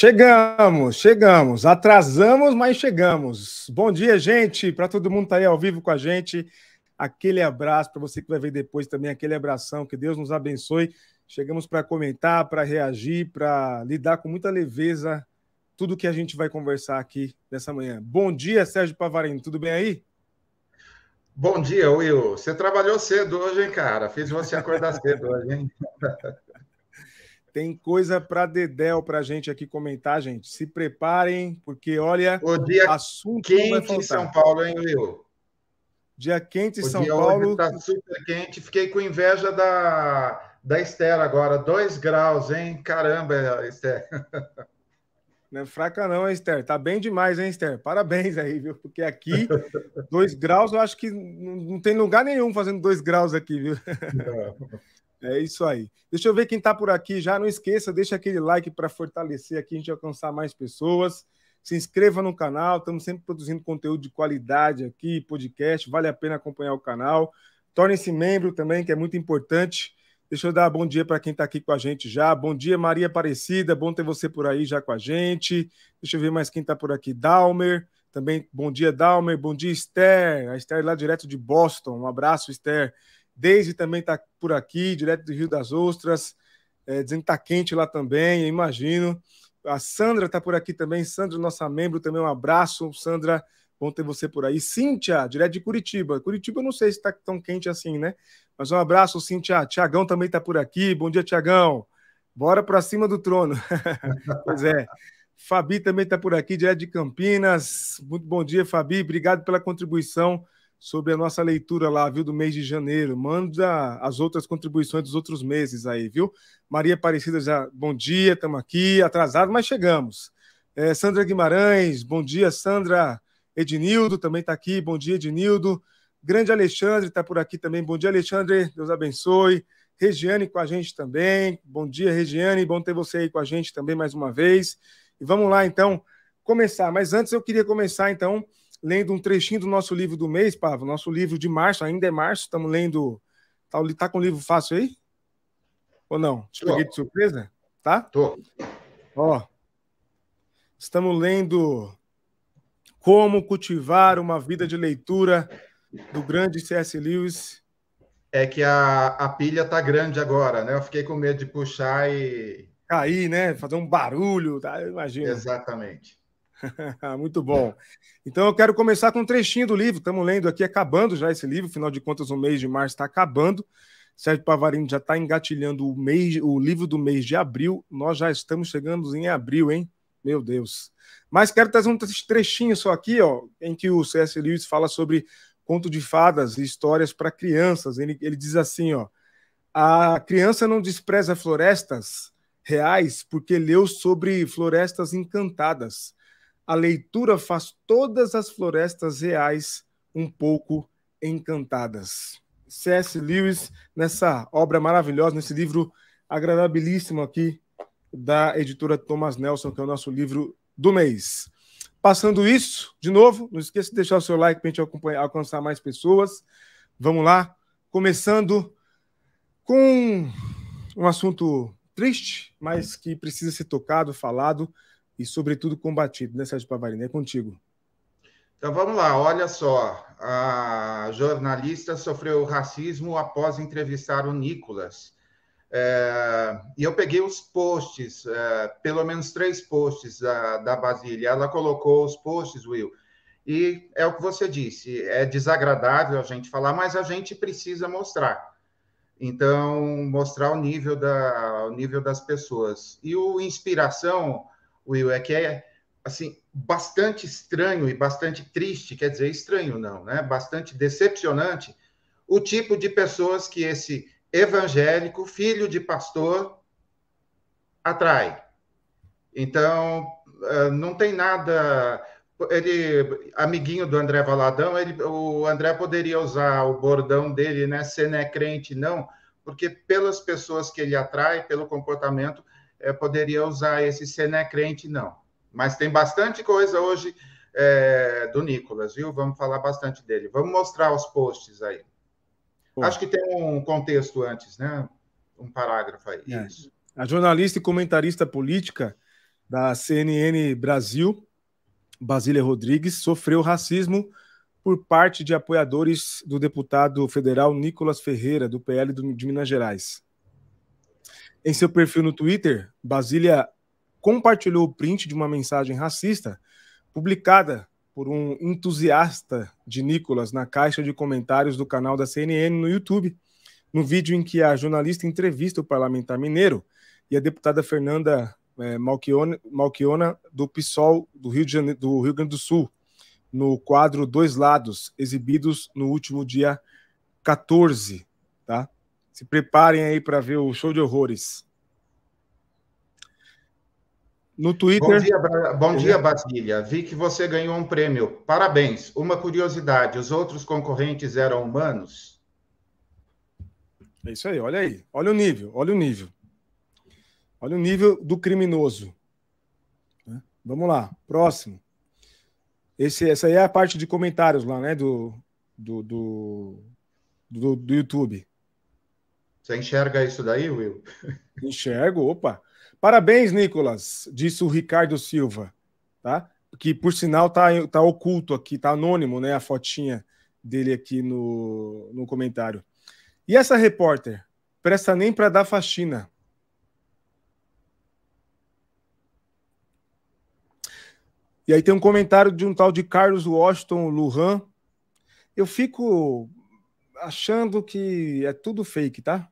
Chegamos, chegamos. Atrasamos, mas chegamos. Bom dia, gente. Para todo mundo que está aí ao vivo com a gente, aquele abraço. Para você que vai ver depois também, aquele abração. Que Deus nos abençoe. Chegamos para comentar, para reagir, para lidar com muita leveza tudo que a gente vai conversar aqui nessa manhã. Bom dia, Sérgio Pavarino. Tudo bem aí? Bom dia, Will. Você trabalhou cedo hoje, hein, cara? Fiz você acordar cedo hoje, hein? Tem coisa para Dedéu para a gente aqui comentar, gente. Se preparem, porque olha, o dia assunto quente em São Paulo, hein, Will? Dia quente em São Paulo. Está super quente. Fiquei com inveja da, da Esther agora. Dois graus, hein? Caramba, Esther. Não é fraca não, hein, Esther? Tá bem demais, hein, Esther? Parabéns aí, viu? Porque aqui, dois graus, eu acho que não tem lugar nenhum fazendo dois graus aqui, viu? Não. É isso aí. Deixa eu ver quem está por aqui já. Não esqueça, deixa aquele like para fortalecer aqui, a gente alcançar mais pessoas. Se inscreva no canal, estamos sempre produzindo conteúdo de qualidade aqui, podcast. Vale a pena acompanhar o canal. Torne-se membro também, que é muito importante. Deixa eu dar bom dia para quem está aqui com a gente já. Bom dia, Maria Aparecida. Bom ter você por aí já com a gente. Deixa eu ver mais quem está por aqui. Dalmer. Também bom dia, Dalmer. Bom dia, Esther. A Esther lá direto de Boston. Um abraço, Esther. Daisy também está por aqui, direto do Rio das Ostras, é, dizendo que está quente lá também, imagino. A Sandra está por aqui também. Sandra, nossa membro, também um abraço. Sandra, bom ter você por aí. Cíntia, direto de Curitiba. Curitiba, eu não sei se está tão quente assim, né? Mas um abraço, Cíntia. Tiagão também está por aqui. Bom dia, Tiagão. Bora para cima do trono. pois é. Fabi também está por aqui, direto de Campinas. Muito bom dia, Fabi. Obrigado pela contribuição sobre a nossa leitura lá, viu, do mês de janeiro. Manda as outras contribuições dos outros meses aí, viu? Maria Aparecida já, bom dia, estamos aqui, atrasado, mas chegamos. É, Sandra Guimarães, bom dia, Sandra. Ednildo também está aqui, bom dia, Ednildo. Grande Alexandre está por aqui também, bom dia, Alexandre, Deus abençoe. Regiane com a gente também, bom dia, Regiane, bom ter você aí com a gente também mais uma vez. E vamos lá, então, começar. Mas antes eu queria começar, então, lendo um trechinho do nosso livro do mês, Pavo, nosso livro de março, ainda é março, estamos lendo. Tá, tá com o livro fácil aí? Ou não? Te peguei de surpresa? Tá? Tô. Ó. Estamos lendo Como Cultivar uma Vida de Leitura do grande C.S. Lewis. É que a, a pilha tá grande agora, né? Eu fiquei com medo de puxar e. Cair, né? Fazer um barulho, tá? Imagina. Exatamente. Muito bom. Então eu quero começar com um trechinho do livro. Estamos lendo aqui, acabando já esse livro, afinal de contas, o mês de março está acabando. Sérgio Pavarino já está engatilhando o, mês, o livro do mês de abril. Nós já estamos chegando em abril, hein? Meu Deus. Mas quero trazer um trechinho só aqui, ó, em que o C.S. Lewis fala sobre conto de fadas e histórias para crianças. Ele, ele diz assim, ó, a criança não despreza florestas reais porque leu sobre florestas encantadas a leitura faz todas as florestas reais um pouco encantadas. C.S. Lewis, nessa obra maravilhosa, nesse livro agradabilíssimo aqui da editora Thomas Nelson, que é o nosso livro do mês. Passando isso, de novo, não esqueça de deixar o seu like para a gente alcançar mais pessoas. Vamos lá, começando com um assunto triste, mas que precisa ser tocado, falado, e, sobretudo, combatido, né, Sérgio Pavarino? É contigo. Então vamos lá, olha só. A jornalista sofreu racismo após entrevistar o Nicolas. É, e eu peguei os posts, é, pelo menos três posts da, da Basília. Ela colocou os posts, Will. E é o que você disse, é desagradável a gente falar, mas a gente precisa mostrar. Então, mostrar o nível, da, o nível das pessoas. E o Inspiração Will, é que é assim bastante estranho e bastante triste, quer dizer, estranho não, né? Bastante decepcionante o tipo de pessoas que esse evangélico, filho de pastor, atrai. Então, eh, não tem nada. Ele, amiguinho do André Valadão, ele, o André poderia usar o bordão dele, né? Ser é crente, não, porque pelas pessoas que ele atrai, pelo comportamento, é, poderia usar esse é crente, não. Mas tem bastante coisa hoje é, do Nicolas, viu? Vamos falar bastante dele. Vamos mostrar os posts aí. Pô. Acho que tem um contexto antes, né? Um parágrafo aí. É. Isso. A jornalista e comentarista política da CNN Brasil, Basília Rodrigues, sofreu racismo por parte de apoiadores do deputado federal Nicolas Ferreira, do PL de Minas Gerais. Em seu perfil no Twitter, Basília compartilhou o print de uma mensagem racista publicada por um entusiasta de Nicolas na caixa de comentários do canal da CNN no YouTube, no vídeo em que a jornalista entrevista o parlamentar mineiro e a deputada Fernanda é, Malchiona, do PSOL do Rio, Janeiro, do Rio Grande do Sul, no quadro Dois Lados, exibidos no último dia 14, tá? Se preparem aí para ver o show de horrores. No Twitter. Bom dia, bom dia, Basília. Vi que você ganhou um prêmio. Parabéns. Uma curiosidade: os outros concorrentes eram humanos? É isso aí, olha aí. Olha o nível, olha o nível. Olha o nível do criminoso. Né? Vamos lá, próximo. Esse, essa aí é a parte de comentários lá, né? Do, do, do, do, do YouTube. Você enxerga isso daí, Will? Enxergo, opa. Parabéns, Nicolas, disse o Ricardo Silva, tá? Que por sinal tá, tá oculto aqui, tá anônimo, né? A fotinha dele aqui no, no comentário. E essa repórter? Presta nem para dar faxina. E aí tem um comentário de um tal de Carlos Washington Lujan. Eu fico achando que é tudo fake, tá?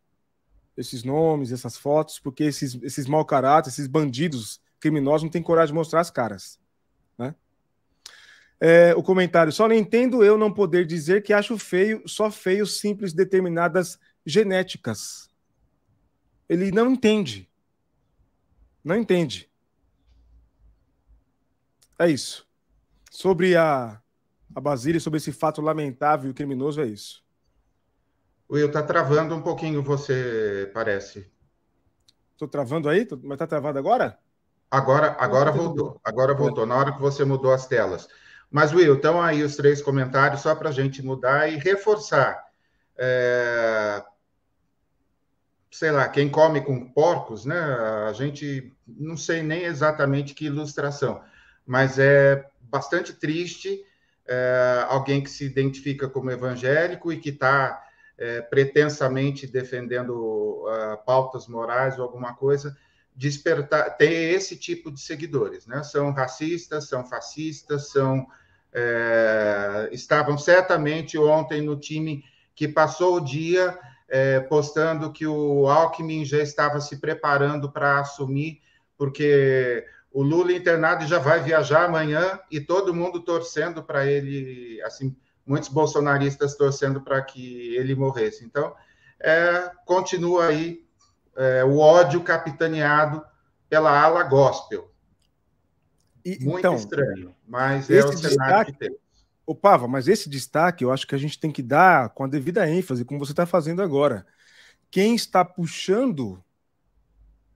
Esses nomes, essas fotos, porque esses, esses mau caráter, esses bandidos criminosos não têm coragem de mostrar as caras. Né? É, o comentário: só não entendo eu não poder dizer que acho feio, só feio simples determinadas genéticas. Ele não entende. Não entende. É isso. Sobre a, a Basília, sobre esse fato lamentável e criminoso, é isso. Will, tá travando um pouquinho você, parece. Estou travando aí? Mas tá travado agora? Agora, agora voltou. Agora voltou. Na hora que você mudou as telas. Mas, Will, então aí os três comentários só para a gente mudar e reforçar. É... Sei lá, quem come com porcos, né? A gente não sei nem exatamente que ilustração, mas é bastante triste é... alguém que se identifica como evangélico e que está é, pretensamente defendendo uh, pautas morais ou alguma coisa, despertar, ter esse tipo de seguidores, né? São racistas, são fascistas, são é, estavam certamente ontem no time que passou o dia é, postando que o Alckmin já estava se preparando para assumir, porque o Lula internado já vai viajar amanhã e todo mundo torcendo para ele, assim, muitos bolsonaristas torcendo para que ele morresse. Então, é, continua aí é, o ódio capitaneado pela ala gospel. E, Muito então, estranho, mas é o cenário destaque, que temos. Ô, Pava, mas esse destaque eu acho que a gente tem que dar com a devida ênfase, como você está fazendo agora. Quem está puxando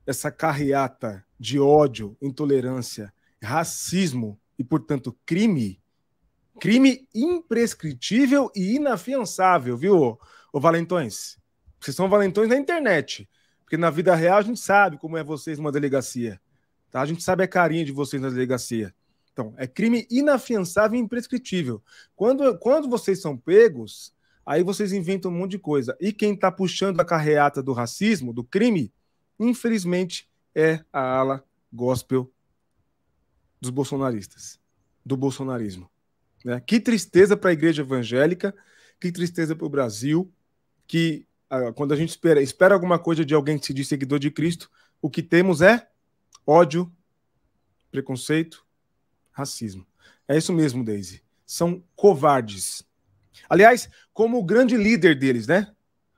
essa carreata de ódio, intolerância, racismo e, portanto, crime Crime imprescritível e inafiançável, viu, o Valentões? Vocês são valentões na internet. Porque na vida real a gente sabe como é vocês numa delegacia. Tá? A gente sabe a carinha de vocês na delegacia. Então, é crime inafiançável e imprescritível. Quando, quando vocês são pegos, aí vocês inventam um monte de coisa. E quem está puxando a carreata do racismo, do crime, infelizmente, é a ala gospel dos bolsonaristas, do bolsonarismo. Né? Que tristeza para a igreja evangélica, que tristeza para o Brasil, que ah, quando a gente espera, espera alguma coisa de alguém que se diz seguidor de Cristo, o que temos é ódio, preconceito, racismo. É isso mesmo, Daisy. São covardes. Aliás, como o grande líder deles, né?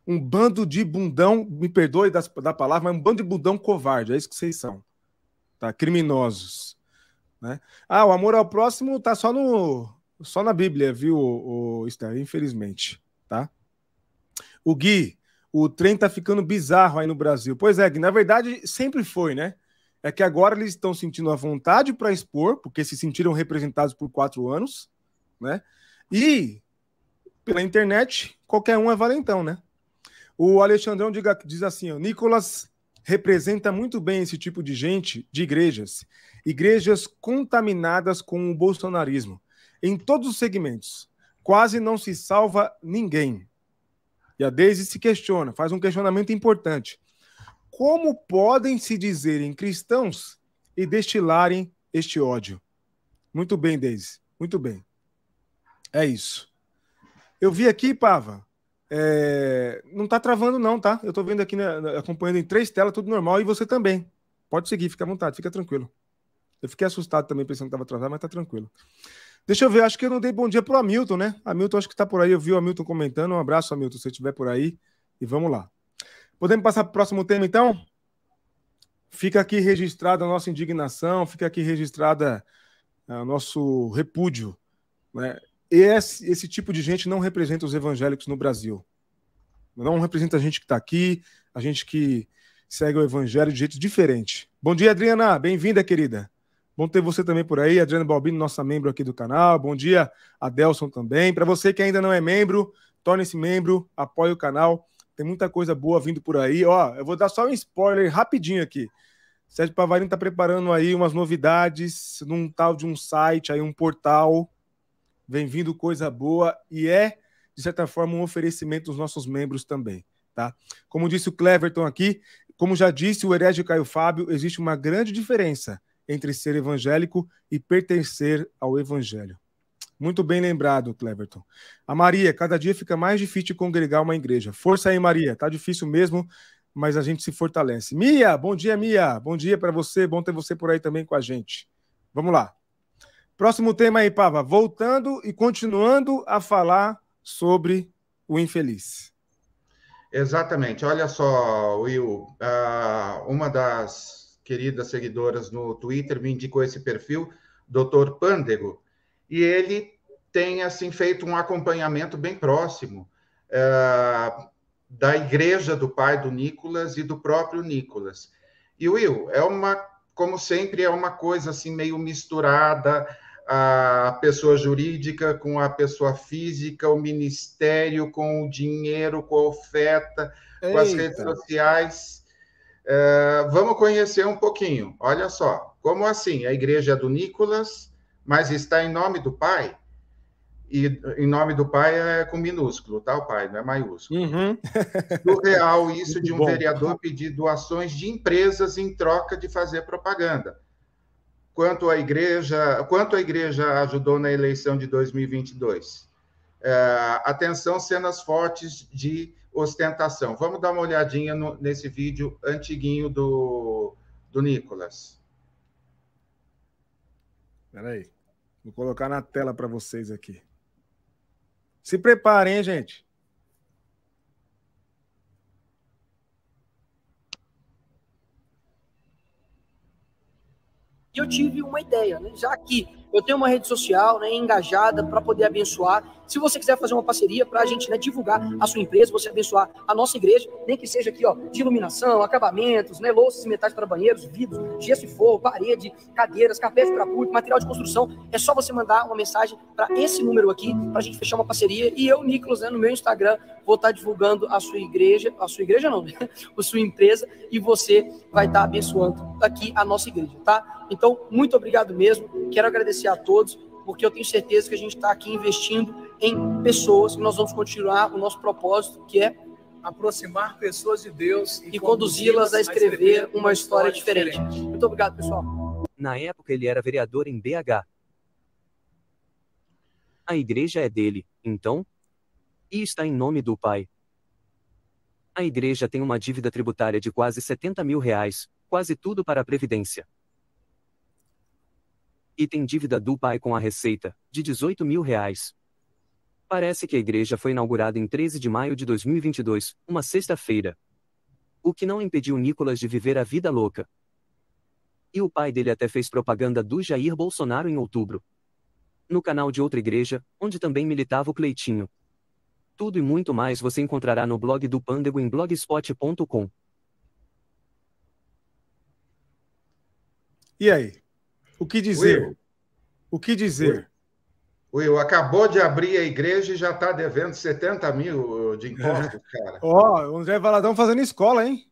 Um bando de bundão, me perdoe da, da palavra, mas um bando de bundão covarde. É isso que vocês são. Tá? Criminosos. Né? Ah, o amor ao próximo tá só no, só na Bíblia, viu, Esther? Infelizmente, tá? O Gui, o trem tá ficando bizarro aí no Brasil. Pois é, Gui, na verdade sempre foi, né? É que agora eles estão sentindo a vontade para expor, porque se sentiram representados por quatro anos, né? E pela internet, qualquer um é valentão, né? O Alexandrão diga, diz assim: ó, Nicolas representa muito bem esse tipo de gente de igrejas. igrejas contaminadas com o bolsonarismo, em todos os segmentos. Quase não se salva ninguém. E a Deise se questiona, faz um questionamento importante. Como podem se dizerem cristãos e destilarem este ódio? Muito bem, Deise. Muito bem. É isso. Eu vi aqui, Pava. É... Não tá travando, não, tá? Eu tô vendo aqui, né, acompanhando em três telas, tudo normal, e você também. Pode seguir, fica à vontade, fica tranquilo. Eu fiquei assustado também, pensando que estava atrasado, mas tá tranquilo. Deixa eu ver, acho que eu não dei bom dia pro Hamilton, né? Hamilton, acho que tá por aí. Eu vi o Hamilton comentando. Um abraço, Hamilton, se estiver por aí. E vamos lá. Podemos passar para o próximo tema, então? Fica aqui registrada a nossa indignação, fica aqui registrada o uh, nosso repúdio. Né? Esse, esse tipo de gente não representa os evangélicos no Brasil. Não representa a gente que está aqui, a gente que segue o evangelho de jeito diferente. Bom dia, Adriana. Bem-vinda, querida. Bom ter você também por aí, Adriana Balbino, nossa membro aqui do canal. Bom dia, Adelson também. Para você que ainda não é membro, torne-se membro, apoie o canal. Tem muita coisa boa vindo por aí. Ó, eu vou dar só um spoiler rapidinho aqui. Sérgio Pavarino está preparando aí umas novidades num tal de um site, aí um portal. Vem vindo coisa boa e é, de certa forma, um oferecimento dos nossos membros também, tá? Como disse o Cleverton aqui, como já disse o herege Caio Fábio, existe uma grande diferença entre ser evangélico e pertencer ao evangelho. Muito bem lembrado, Cleverton. A Maria, cada dia fica mais difícil congregar uma igreja. Força aí, Maria. Tá difícil mesmo, mas a gente se fortalece. Mia, bom dia, Mia. Bom dia para você. Bom ter você por aí também com a gente. Vamos lá. Próximo tema aí, Pava. Voltando e continuando a falar sobre o infeliz. Exatamente. Olha só, Will, uh, uma das queridas seguidoras no Twitter me indicou esse perfil, Dr. Pândego, e ele tem assim feito um acompanhamento bem próximo uh, da igreja do pai do Nicolas e do próprio Nicolas. E Will, é uma, como sempre, é uma coisa assim meio misturada, a pessoa jurídica com a pessoa física, o ministério com o dinheiro, com a oferta, Eita. com as redes sociais. É, vamos conhecer um pouquinho. Olha só, como assim? A igreja é do Nicolas, mas está em nome do Pai? E em nome do Pai é com minúsculo, tá? O Pai, não é maiúsculo. Uhum. Surreal isso de um bom. vereador pedir doações de empresas em troca de fazer propaganda. Quanto a igreja, quanto a igreja ajudou na eleição de 2022? É, atenção, cenas fortes de ostentação. Vamos dar uma olhadinha no, nesse vídeo antiguinho do, do Nicolas. Espera aí. Vou colocar na tela para vocês aqui. Se preparem, hein, gente. E eu tive uma ideia, né? já que eu tenho uma rede social né, engajada para poder abençoar. Se você quiser fazer uma parceria para a gente né, divulgar a sua empresa, você abençoar a nossa igreja, nem que seja aqui ó, de iluminação, acabamentos, né, louças e metais para banheiros, vidros, gesso e forro, parede, cadeiras, carpete para público, material de construção, é só você mandar uma mensagem para esse número aqui para a gente fechar uma parceria. E eu, Nicolas, né, no meu Instagram, vou estar tá divulgando a sua igreja, a sua igreja não, né? a sua empresa, e você vai estar tá abençoando aqui a nossa igreja, tá? Então, muito obrigado mesmo. Quero agradecer a todos, porque eu tenho certeza que a gente está aqui investindo em pessoas, e nós vamos continuar o nosso propósito, que é aproximar pessoas de Deus e, e conduzi-las a escrever uma história diferente. diferente. Muito obrigado, pessoal. Na época ele era vereador em BH. A igreja é dele, então? E está em nome do Pai. A igreja tem uma dívida tributária de quase 70 mil reais, quase tudo para a Previdência. E tem dívida do pai com a Receita, de 18 mil reais. Parece que a igreja foi inaugurada em 13 de maio de 2022, uma sexta-feira. O que não impediu Nicolas de viver a vida louca. E o pai dele até fez propaganda do Jair Bolsonaro em outubro. No canal de outra igreja, onde também militava o Cleitinho. Tudo e muito mais você encontrará no blog do Pândego em blogspot.com. E aí? O que dizer? Will. O que dizer? Will, acabou de abrir a igreja e já está devendo 70 mil de impostos, cara. Ó, oh, o André Valadão fazendo escola, hein?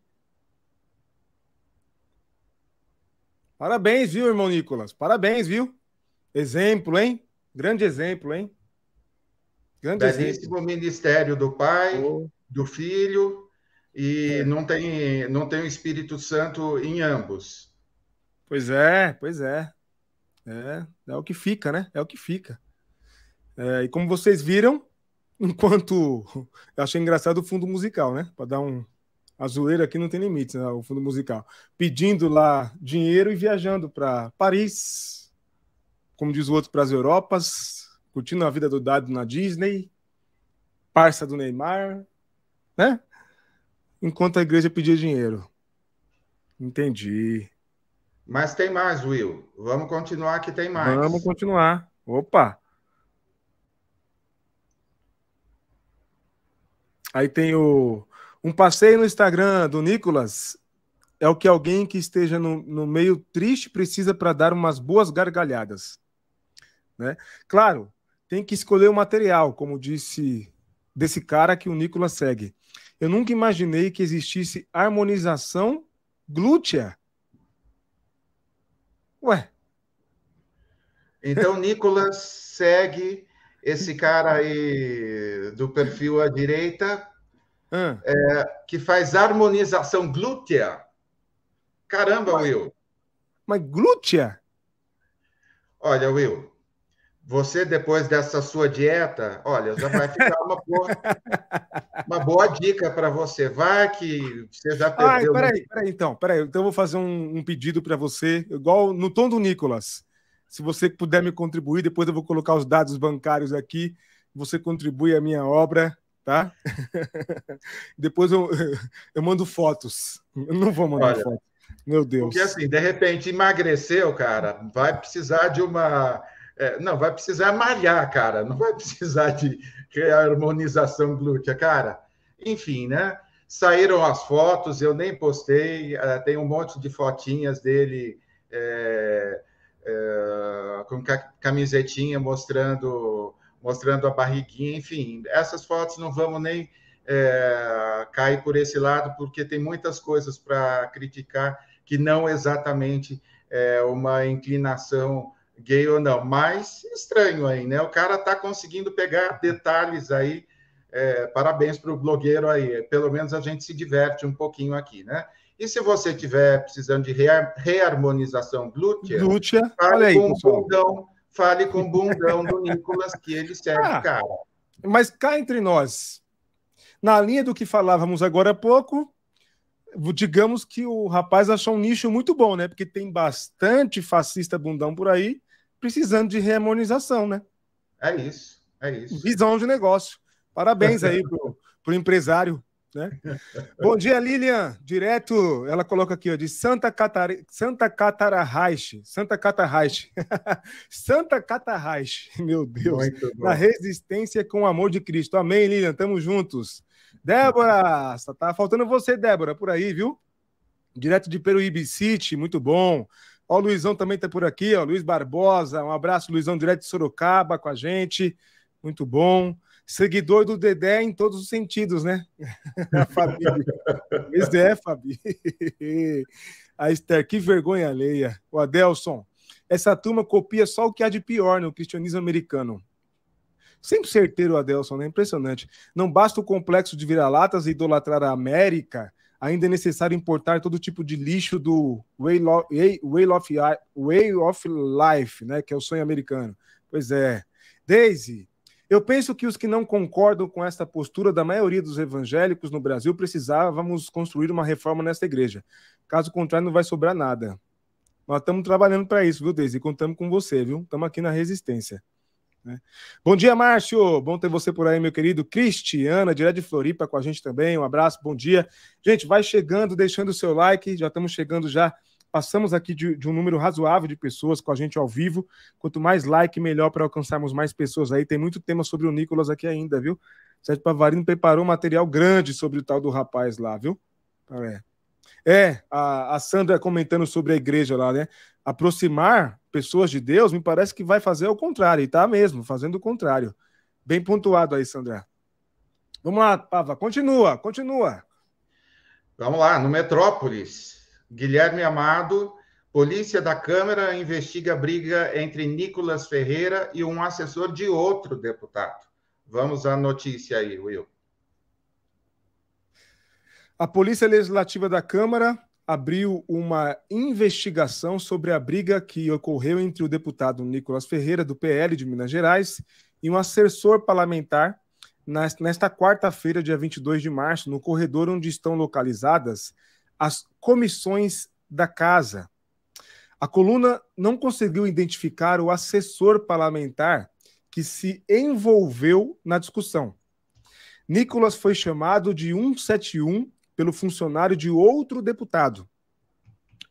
Parabéns, viu, irmão Nicolas? Parabéns, viu? Exemplo, hein? Grande exemplo, hein? Grande Belíssimo exemplo. ministério do Pai, oh. do Filho, e é. não, tem, não tem o Espírito Santo em ambos. Pois é, pois é. É, é o que fica, né? É o que fica. É, e como vocês viram, enquanto. Eu achei engraçado o fundo musical, né? Para dar um. A zoeira aqui não tem limites, né? o fundo musical. Pedindo lá dinheiro e viajando para Paris, como diz o outro, para as Europas, curtindo a vida do Dado na Disney, parça do Neymar, né? Enquanto a igreja pedia dinheiro. Entendi. Mas tem mais, Will. Vamos continuar que tem mais. Vamos continuar. Opa! Aí tem o um passeio no Instagram do Nicolas é o que alguém que esteja no, no meio triste precisa para dar umas boas gargalhadas. Né? Claro, tem que escolher o material, como disse desse cara que o Nicolas segue. Eu nunca imaginei que existisse harmonização glútea. Ué. Então, Nicolas segue esse cara aí do perfil à direita, é, que faz harmonização glútea. Caramba, mas, Will. Mas glútea? Olha, Will, você depois dessa sua dieta, olha, já vai ficar uma boa, uma boa dica para você. Vai que você já perdeu. Ah, peraí, peraí, então, peraí. Então eu vou fazer um, um pedido para você, igual no tom do Nicolas. Se você puder me contribuir, depois eu vou colocar os dados bancários aqui. Você contribui a minha obra, tá? depois eu, eu mando fotos. Eu não vou mandar Olha, fotos. Meu Deus. Porque assim, de repente emagreceu, cara, vai precisar de uma. É, não, vai precisar malhar, cara. Não vai precisar de harmonização glútea, cara. Enfim, né? Saíram as fotos, eu nem postei. Uh, tem um monte de fotinhas dele. É, é, com camisetinha mostrando mostrando a barriguinha, enfim, essas fotos não vamos nem é, cair por esse lado, porque tem muitas coisas para criticar que não exatamente é uma inclinação gay ou não, mas estranho aí, né? O cara está conseguindo pegar detalhes aí. É, parabéns para o blogueiro aí. Pelo menos a gente se diverte um pouquinho aqui, né? E se você tiver precisando de reharmonização glútea, glútea fale aí, com pessoal. bundão, fale com o bundão do Nicolas, que ele serve ah, cara. Mas cá entre nós, na linha do que falávamos agora há pouco, digamos que o rapaz achou um nicho muito bom, né? Porque tem bastante fascista bundão por aí, precisando de reharmonização, né? É isso, é isso. Visão de negócio. Parabéns aí pro, pro empresário né? Bom dia, Lilian. Direto, ela coloca aqui, ó, de Santa Catar... Santa Catarraich. Santa Catarraich. Santa Catarraich. Meu Deus. Na resistência com o amor de Cristo. Amém, Lilian. Tamo juntos. Débora, tá faltando você, Débora, por aí, viu? Direto de Peruíbe City, muito bom. Ó, o Luizão também tá por aqui, ó, Luiz Barbosa. Um abraço, Luizão, direto de Sorocaba com a gente. Muito bom seguidor do Dedé em todos os sentidos, né? A Fabi. Pois é, Fabi. A Esther, que vergonha alheia. O Adelson, essa turma copia só o que há de pior no cristianismo americano. Sempre certeiro, Adelson, né? Impressionante. Não basta o complexo de vira-latas e idolatrar a América, ainda é necessário importar todo tipo de lixo do way, way, of, way of life, né? Que é o sonho americano. Pois é. Daisy, eu penso que os que não concordam com esta postura da maioria dos evangélicos no Brasil precisávamos construir uma reforma nesta igreja. Caso contrário, não vai sobrar nada. Nós estamos trabalhando para isso, viu, Deise? Contamos com você, viu? Estamos aqui na resistência. Né? Bom dia, Márcio. Bom ter você por aí, meu querido. Cristiana, direto de Floripa, com a gente também. Um abraço, bom dia. Gente, vai chegando, deixando o seu like. Já estamos chegando já Passamos aqui de, de, um número razoável de pessoas com a gente ao vivo. Quanto mais like, melhor para alcançarmos mais pessoas aí. Tem muito tema sobre o Nicolas aqui ainda, viu? Sérgio Pavarino preparou um material grande sobre o tal do rapaz lá, viu? É, é a, a Sandra comentando sobre a igreja lá, né? Aproximar pessoas de Deus, me parece que vai fazer o contrário, e tá mesmo, fazendo o contrário. Bem pontuado aí, Sandra. Vamos lá, Pava, continua, continua. Vamos lá, no Metrópolis. Guilherme Amado Polícia da Câmara investiga briga entre Nicolas Ferreira e um assessor de outro deputado. Vamos à notícia aí, Will. A Polícia Legislativa da Câmara abriu uma investigação sobre a briga que ocorreu entre o deputado Nicolas Ferreira, do PL de Minas Gerais, e um assessor parlamentar nesta quarta-feira, dia 22 de março, no corredor onde estão localizadas as comissões da casa. A coluna não conseguiu identificar o assessor parlamentar que se envolveu na discussão. Nicolas foi chamado de 171 pelo funcionário de outro deputado.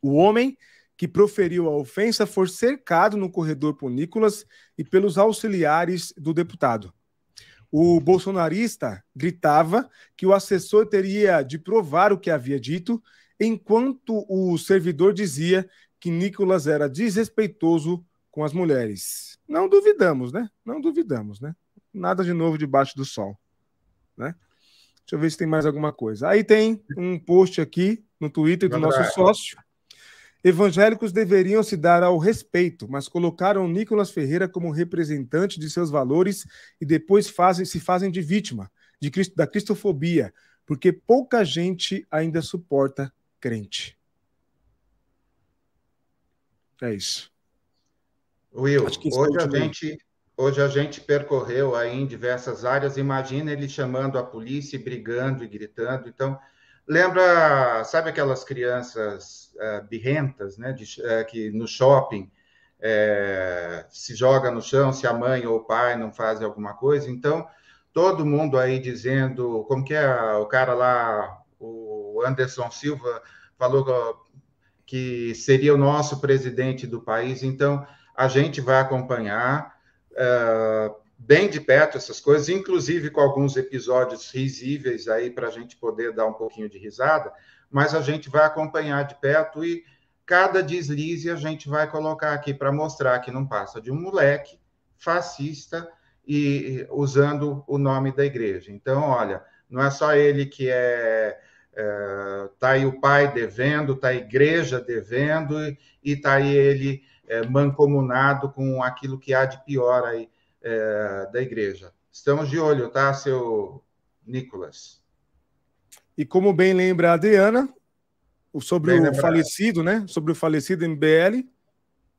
O homem que proferiu a ofensa foi cercado no corredor por Nicolas e pelos auxiliares do deputado. O bolsonarista gritava que o assessor teria de provar o que havia dito, enquanto o servidor dizia que Nicolas era desrespeitoso com as mulheres. Não duvidamos, né? Não duvidamos, né? Nada de novo debaixo do sol, né? Deixa eu ver se tem mais alguma coisa. Aí tem um post aqui no Twitter do nosso sócio. Evangélicos deveriam se dar ao respeito, mas colocaram Nicolas Ferreira como representante de seus valores e depois fazem, se fazem de vítima de, da cristofobia, porque pouca gente ainda suporta crente. É isso. Will, hoje a gente Hoje a gente percorreu aí em diversas áreas. Imagina ele chamando a polícia, brigando e gritando. Então, lembra, sabe aquelas crianças uh, birrentas, né, de, uh, que no shopping uh, se joga no chão se a mãe ou o pai não fazem alguma coisa? Então, todo mundo aí dizendo, como que é o cara lá, Anderson Silva falou que seria o nosso presidente do país. Então, a gente vai acompanhar uh, bem de perto essas coisas, inclusive com alguns episódios risíveis aí para a gente poder dar um pouquinho de risada, mas a gente vai acompanhar de perto e cada deslize a gente vai colocar aqui para mostrar que não passa de um moleque fascista e usando o nome da igreja. Então, olha, não é só ele que é é, tá aí o pai devendo, tá a igreja devendo e tá aí ele é, mancomunado com aquilo que há de pior aí é, da igreja. Estamos de olho, tá, seu Nicolas? E como bem lembra a Adriana, sobre bem o lembrado. falecido, né? Sobre o falecido MBL,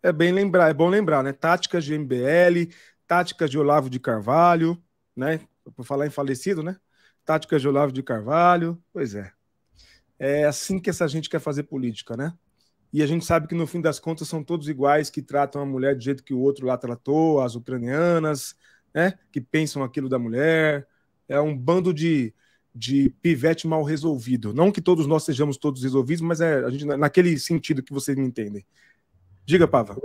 é bem lembrar, é bom lembrar, né? Táticas de MBL, táticas de Olavo de Carvalho, né? Por falar em falecido, né? Táticas de Olavo de Carvalho, pois é. É assim que essa gente quer fazer política, né? E a gente sabe que no fim das contas são todos iguais, que tratam a mulher do jeito que o outro lá tratou, as ucranianas, né? Que pensam aquilo da mulher. É um bando de, de pivete mal resolvido. Não que todos nós sejamos todos resolvidos, mas é a gente, naquele sentido que vocês me entendem. Diga, Pava.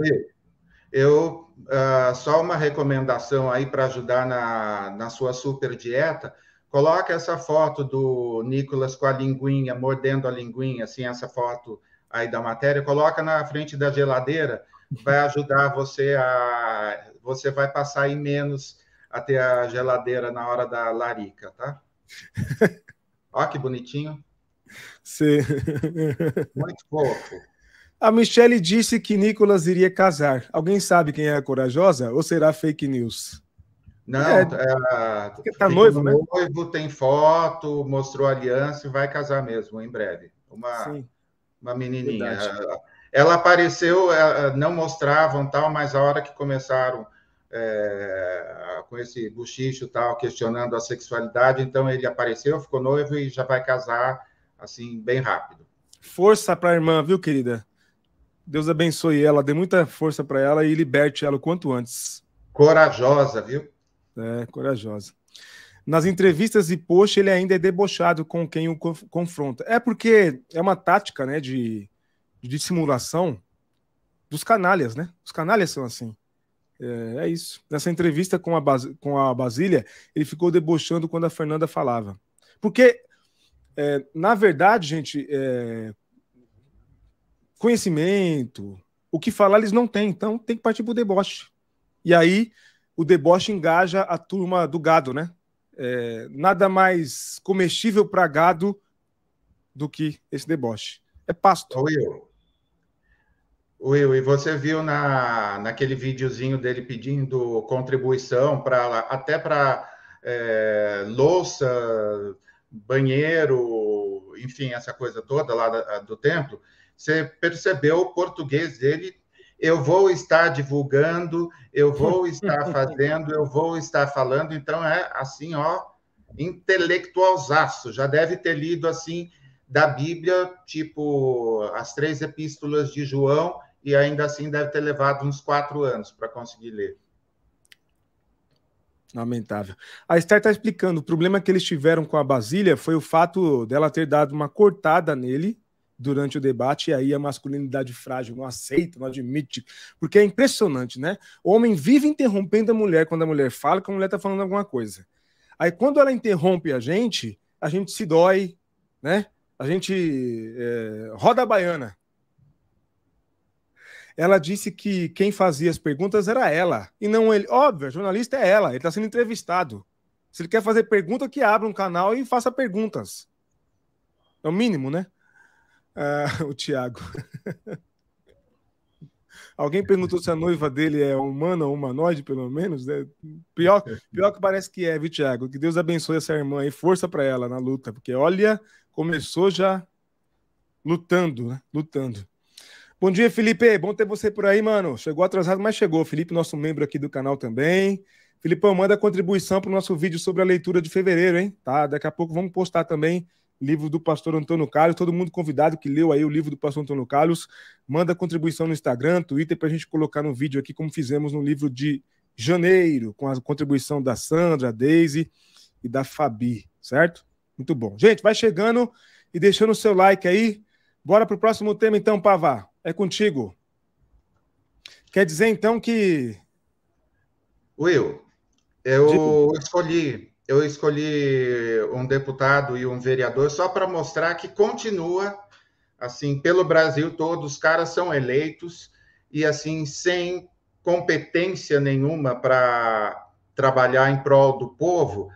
Eu, uh, só uma recomendação aí para ajudar na, na sua super dieta. Coloca essa foto do Nicolas com a linguinha, mordendo a linguinha, assim, essa foto aí da matéria, coloca na frente da geladeira, vai ajudar você a. Você vai passar aí menos até a geladeira na hora da larica, tá? Ó, que bonitinho. Sim. Muito fofo. A Michelle disse que Nicolas iria casar. Alguém sabe quem é a corajosa ou será fake news? Não, é, é, tá noivo, né? noivo, tem foto, mostrou aliança e vai casar mesmo em breve. Uma, Sim uma menininha. Verdade. Ela apareceu, é, não mostravam tal, mas a hora que começaram é, com esse buchicho tal, questionando a sexualidade, então ele apareceu, ficou noivo e já vai casar assim bem rápido. Força para a irmã, viu, querida? Deus abençoe ela, dê muita força para ela e liberte ela o quanto antes. Corajosa, viu? É, corajosa. Nas entrevistas e post, ele ainda é debochado com quem o confronta. É porque é uma tática né, de, de simulação dos canalhas, né? Os canalhas são assim. É, é, isso. Nessa entrevista com a, Bas com a Basília, ele ficou debochando quando a Fernanda falava. Porque, é, na verdade, gente, é, conhecimento, o que falar eles não têm, então tem que partir para o deboche. E aí o deboche engaja a turma do gado, né? é, nada mais comestível para gado do que esse deboche. É pasto. Will, Will, e você viu na, naquele videozinho dele pedindo contribuição para até para é, louça, banheiro, enfim, essa coisa toda lá da, do templo. Você percebeu o português dele? Eu vou estar divulgando, eu vou estar fazendo, eu vou estar falando. Então é assim, ó, intelectualzaço. Já deve ter lido assim da Bíblia, tipo as três epístolas de João e ainda assim deve ter levado uns quatro anos para conseguir ler. Lamentável. A Esther está explicando: o problema que eles tiveram com a Basília foi o fato dela ter dado uma cortada nele durante o debate, e aí a masculinidade frágil não aceita, não admite, porque é impressionante, né? O homem vive interrompendo a mulher quando a mulher fala que a mulher está falando alguma coisa. Aí quando ela interrompe a gente, a gente se dói, né? A gente é, roda a baiana ela disse que quem fazia as perguntas era ela, e não ele. Óbvio, a jornalista é ela, ele está sendo entrevistado. Se ele quer fazer pergunta, que abra um canal e faça perguntas. É o mínimo, né? Ah, o Tiago. Alguém perguntou se a noiva dele é humana ou humanoide, pelo menos. Né? Pior, pior que parece que é, viu, Tiago? Que Deus abençoe essa irmã e força para ela na luta, porque olha, começou já lutando, né? Lutando. Bom dia, Felipe. Bom ter você por aí, mano. Chegou atrasado, mas chegou. Felipe, nosso membro aqui do canal também. Filipão, manda contribuição para o nosso vídeo sobre a leitura de fevereiro, hein? Tá? Daqui a pouco vamos postar também livro do pastor Antônio Carlos. Todo mundo convidado que leu aí o livro do pastor Antônio Carlos, manda contribuição no Instagram, Twitter, para a gente colocar no vídeo aqui, como fizemos no livro de janeiro, com a contribuição da Sandra, Daisy e da Fabi, certo? Muito bom. Gente, vai chegando e deixando o seu like aí. Bora para o próximo tema, então, Pavá. É contigo. Quer dizer, então, que. Will, eu escolhi, eu escolhi um deputado e um vereador só para mostrar que continua, assim, pelo Brasil todo, os caras são eleitos e, assim, sem competência nenhuma para trabalhar em prol do povo,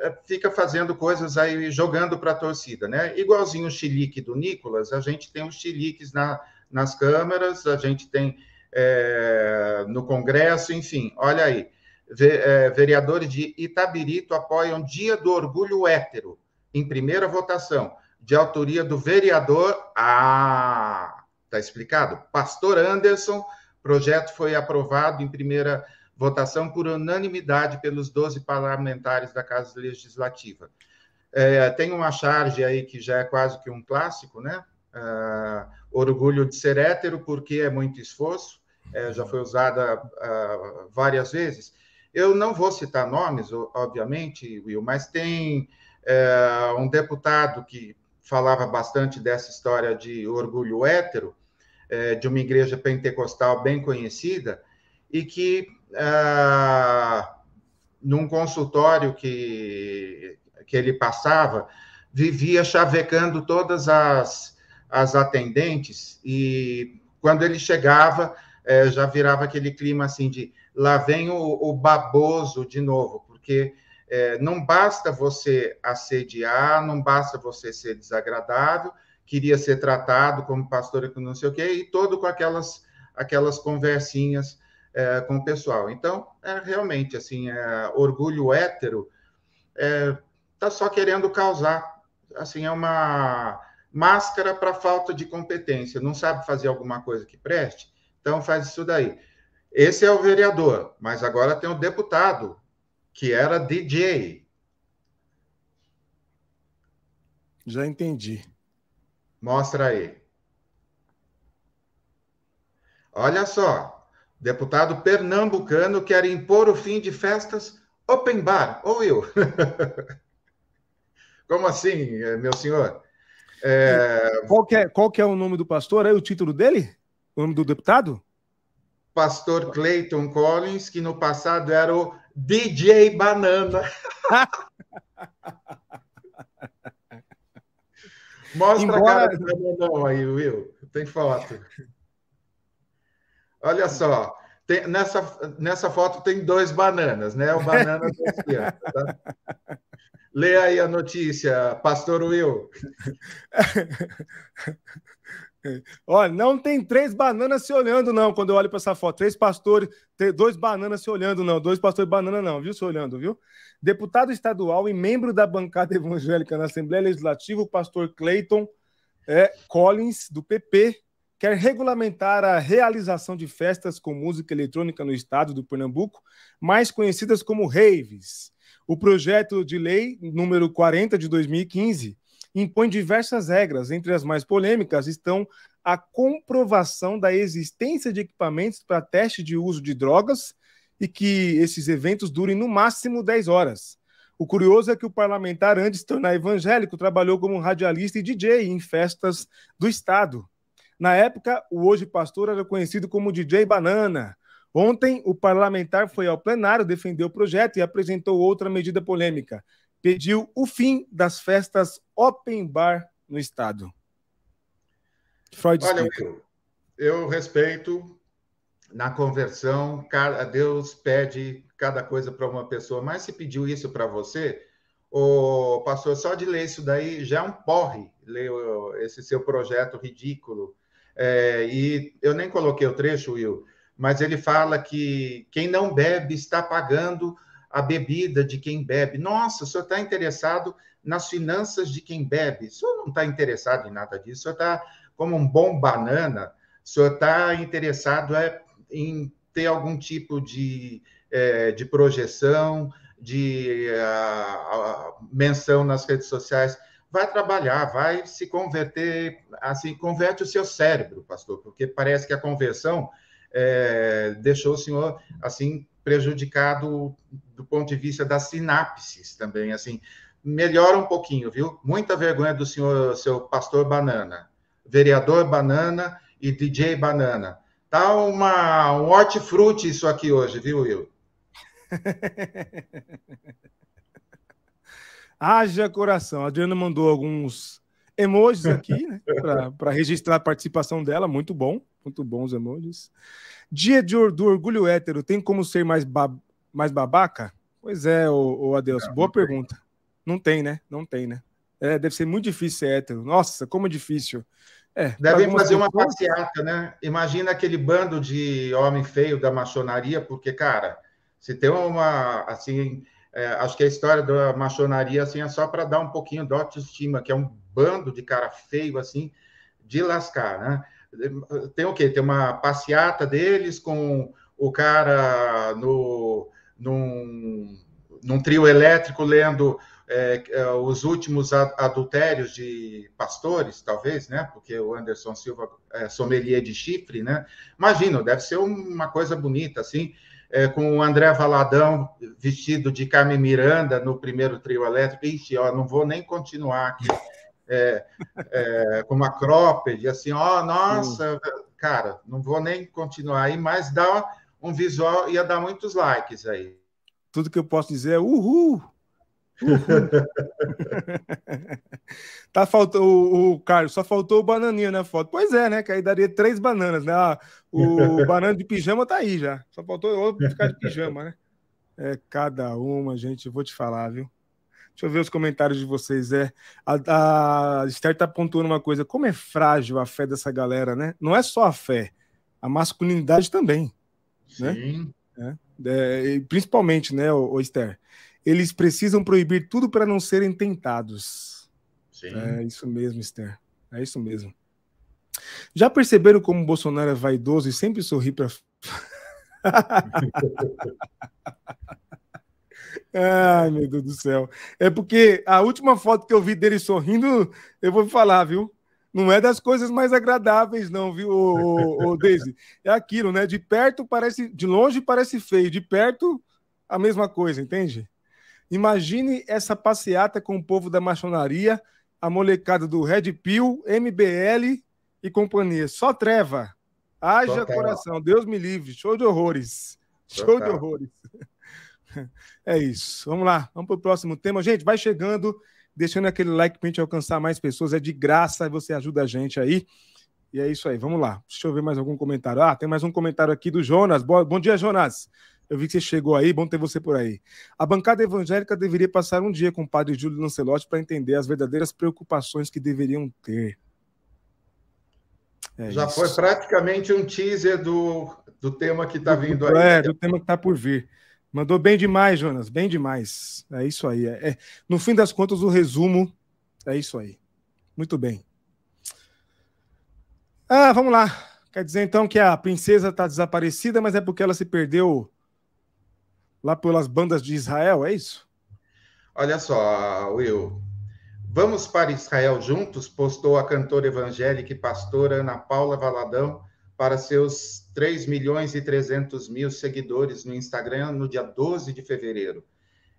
é, fica fazendo coisas aí, jogando para a torcida, né? Igualzinho o chilique do Nicolas, a gente tem os chiliques na, nas câmaras, a gente tem é, no Congresso, enfim, olha aí. É, vereadores de Itabirito apoiam Dia do Orgulho Hétero, em primeira votação, de autoria do vereador. Ah, tá explicado? Pastor Anderson. Projeto foi aprovado em primeira votação por unanimidade pelos 12 parlamentares da Casa Legislativa. É, tem uma charge aí que já é quase que um clássico, né? Uh, orgulho de ser hétero, porque é muito esforço, é, já foi usada uh, várias vezes. Eu não vou citar nomes, obviamente, Will, mas tem uh, um deputado que falava bastante dessa história de orgulho hétero, uh, de uma igreja pentecostal bem conhecida, e que, num consultório que, que ele passava, vivia chavecando todas as as atendentes, e quando ele chegava, é, já virava aquele clima assim de lá vem o, o baboso de novo, porque é, não basta você assediar, não basta você ser desagradável, queria ser tratado como pastor que não sei o quê, e todo com aquelas, aquelas conversinhas é, com o pessoal. Então, é realmente assim, é, orgulho hétero está é, só querendo causar. Assim, é uma máscara para falta de competência, não sabe fazer alguma coisa que preste, então faz isso daí. Esse é o vereador, mas agora tem o deputado, que era DJ. Já entendi. Mostra aí. Olha só, deputado pernambucano quer impor o fim de festas open bar. Ou eu? Como assim, meu senhor? É... Qual, que é, qual que é o nome do pastor? É o título dele? O nome do deputado? Pastor Clayton Collins, que no passado era o DJ Banana. Mostra Embora... a cara do bananão aí, Will. Tem foto. Olha só. Tem, nessa, nessa foto tem dois bananas, né? O banana da. Tá? Lê aí a notícia, Pastor Will. Olha, não tem três bananas se olhando, não, quando eu olho para essa foto. Três pastores, dois bananas se olhando, não. Dois pastores banana, não, viu? Se olhando, viu? Deputado estadual e membro da bancada evangélica na Assembleia Legislativa, o pastor Clayton é, Collins, do PP, quer regulamentar a realização de festas com música eletrônica no estado do Pernambuco, mais conhecidas como raves. O projeto de lei número 40 de 2015 impõe diversas regras, entre as mais polêmicas estão a comprovação da existência de equipamentos para teste de uso de drogas e que esses eventos durem no máximo 10 horas. O curioso é que o parlamentar, antes de se tornar evangélico, trabalhou como radialista e DJ em festas do Estado. Na época, o hoje pastor era conhecido como DJ Banana. Ontem, o parlamentar foi ao plenário defender o projeto e apresentou outra medida polêmica. Pediu o fim das festas open bar no Estado. Freud Olha, eu, eu respeito na conversão, Deus pede cada coisa para uma pessoa, mas se pediu isso para você, o pastor, só de ler isso daí já é um porre, ler esse seu projeto ridículo. É, e eu nem coloquei o trecho, Will, mas ele fala que quem não bebe está pagando a bebida de quem bebe. Nossa, o senhor está interessado nas finanças de quem bebe. O senhor não está interessado em nada disso. O senhor está como um bom banana. O senhor está interessado é, em ter algum tipo de, é, de projeção, de a, a, menção nas redes sociais vai trabalhar, vai se converter, assim, converte o seu cérebro, pastor, porque parece que a conversão é, deixou o senhor, assim, prejudicado do ponto de vista das sinapses também, assim, melhora um pouquinho, viu? Muita vergonha do senhor, seu pastor Banana, vereador Banana e DJ Banana. Tá uma, um hortifruti isso aqui hoje, viu, Will? Haja coração. A Adriana mandou alguns emojis aqui, né? Para registrar a participação dela. Muito bom. Muito bons emojis. Dia de, do orgulho hétero. Tem como ser mais, ba mais babaca? Pois é, o, Adeus. Não, Boa não pergunta. Tem. Não tem, né? Não tem, né? É, deve ser muito difícil ser hétero. Nossa, como difícil. É, Devem fazer uma passeata, né? Imagina aquele bando de homem feio da maçonaria, porque, cara, se tem uma, assim, é, acho que a história da maçonaria assim, é só para dar um pouquinho de autoestima, que é um bando de cara feio assim, de lascar, né? Tem o quê? Tem uma passeata deles com o cara no, num, num trio elétrico lendo é, é os últimos adultérios de pastores, talvez, né? Porque o Anderson Silva é sommelier de chifre, né? Imagina, deve ser uma coisa bonita, assim é, com o André Valadão vestido de Carmen Miranda no primeiro trio elétrico. Ixi, ó, não vou nem continuar aqui. É, é, com uma cropped, assim, ó, nossa, cara, não vou nem continuar aí, mas dá um visual, ia dar muitos likes aí. Tudo que eu posso dizer é uhul! Tá faltando o, o Carlos, só faltou o bananinha na foto. Pois é, né? Que aí daria três bananas, né? Ah, o banana de pijama tá aí já. Só faltou eu ficar de pijama, né? É cada uma, gente. Vou te falar, viu? Deixa eu ver os comentários de vocês. É, a, a Esther tá pontuando uma coisa. Como é frágil a fé dessa galera, né? Não é só a fé, a masculinidade também. Né? Sim. Né? É, principalmente, né, o, o Esther? Eles precisam proibir tudo para não serem tentados. Sim. É isso mesmo, Esther. É isso mesmo. Já perceberam como o Bolsonaro é vaidoso e sempre sorri para. Ai, meu Deus do céu. É porque a última foto que eu vi dele sorrindo, eu vou falar, viu? Não é das coisas mais agradáveis, não, viu, o, o, Daisy? É aquilo, né? De perto parece. De longe parece feio, de perto, a mesma coisa, entende? Imagine essa passeata com o povo da maçonaria, a molecada do Red Pill, MBL e companhia. Só treva. Haja Total. coração. Deus me livre. Show de horrores. Show Total. de horrores. É isso. Vamos lá. Vamos para o próximo tema. Gente, vai chegando, deixando aquele like para a gente alcançar mais pessoas. É de graça e você ajuda a gente aí. E é isso aí. Vamos lá. Deixa eu ver mais algum comentário. Ah, tem mais um comentário aqui do Jonas. Bom dia, Jonas. Eu vi que você chegou aí, bom ter você por aí. A bancada evangélica deveria passar um dia com o padre Júlio Lancelotti para entender as verdadeiras preocupações que deveriam ter. É Já isso. foi praticamente um teaser do, do tema que está vindo aí. É, do tema que está por vir. Mandou bem demais, Jonas, bem demais. É isso aí. É, é, no fim das contas, o resumo é isso aí. Muito bem. Ah, vamos lá. Quer dizer então que a princesa está desaparecida, mas é porque ela se perdeu lá pelas bandas de Israel, é isso? Olha só, Will. Vamos para Israel juntos, postou a cantora evangélica e pastora Ana Paula Valadão para seus 3 milhões e 300 mil seguidores no Instagram no dia 12 de fevereiro.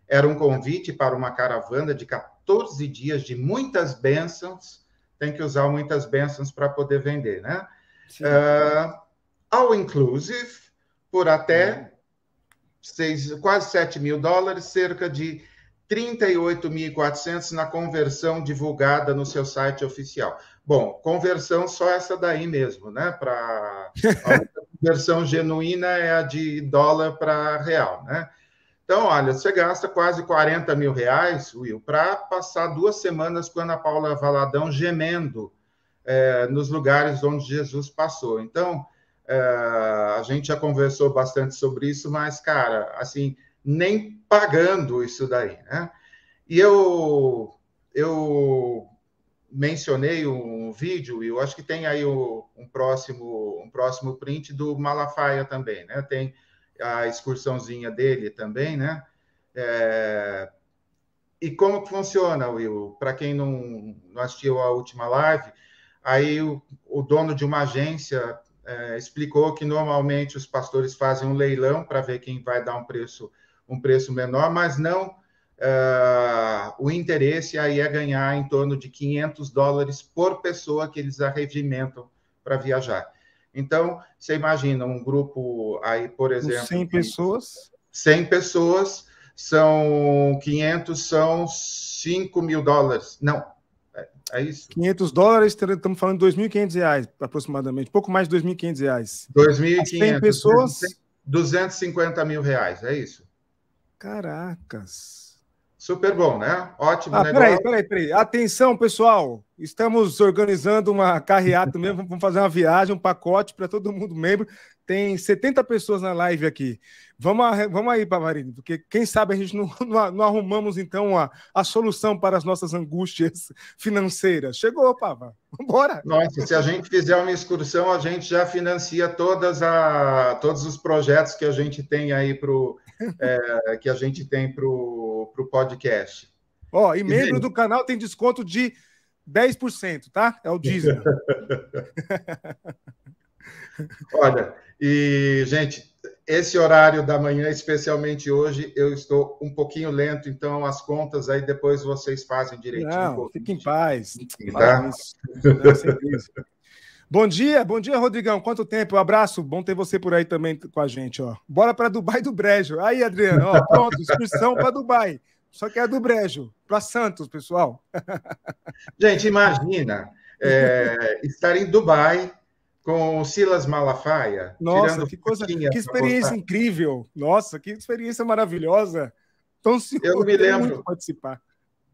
Era um convite para uma caravana de 14 dias de muitas bênçãos. Tem que usar muitas bênçãos para poder vender, né? Uh, all inclusive, por até seis, quase 7 mil dólares, cerca de 38.400 na conversão divulgada no seu site oficial. Bom, conversão só essa daí mesmo, né? Para a conversão genuína é a de dólar para real, né? Então, olha, você gasta quase 40 mil reais, Will, para passar duas semanas com a Ana Paula Valadão gemendo é, nos lugares onde Jesus passou. Então, é, a gente já conversou bastante sobre isso, mas, cara, assim, nem pagando isso daí, né? E eu, eu mencionei um vídeo, e eu acho que tem aí o, um, próximo, um próximo print do Malafaia também, né? Tem a excursãozinha dele também, né? É... E como que funciona, Will? Para quem não, não assistiu a última live, aí o, o dono de uma agência é, explicou que normalmente os pastores fazem um leilão para ver quem vai dar um preço, um preço menor, mas não Uh, o interesse aí é ganhar em torno de 500 dólares por pessoa que eles arregimentam para viajar. Então, você imagina um grupo aí, por exemplo... 100 pessoas? 100 pessoas, são 500, são 5 mil dólares. Não, é, isso. 500 dólares, estamos falando de 2.500 reais, aproximadamente, pouco mais de 2.500 reais. 2.500. 100 pessoas... 250 mil reais, é isso. Caracas. Super bom, né? Ótimo ah, negócio. Peraí, peraí, peraí. Atenção, pessoal. Estamos organizando uma carreata mesmo. Vamos fazer uma viagem, um pacote para todo mundo membro. Tem 70 pessoas na live aqui. Vamos, vamos aí, Pavarino, porque quem sabe a gente não, não, não arrumamos então a, a solução para as nossas angústias financeiras. Chegou, Pava. Bora. Nossa, se a gente fizer uma excursão, a gente já financia todas a, todos os projetos que a gente tem aí para o é, que a gente tem para o podcast. Ó, oh, e membro do canal tem desconto de 10%, tá? É o dízimo. Olha, e, gente, esse horário da manhã, especialmente hoje, eu estou um pouquinho lento, então as contas aí depois vocês fazem direitinho. Não, fique em paz. Tá? Bom dia, bom dia, Rodrigão. Quanto tempo? Um abraço. Bom ter você por aí também com a gente, ó. Bora para Dubai do Brejo. Aí, Adriano, ó, pronto, excursão para Dubai. Só que é do Brejo, para Santos, pessoal. Gente, imagina é, estar em Dubai com o Silas Malafaia. Nossa, que coisa, que experiência incrível. Nossa, que experiência maravilhosa. Então, se eu me lembro participar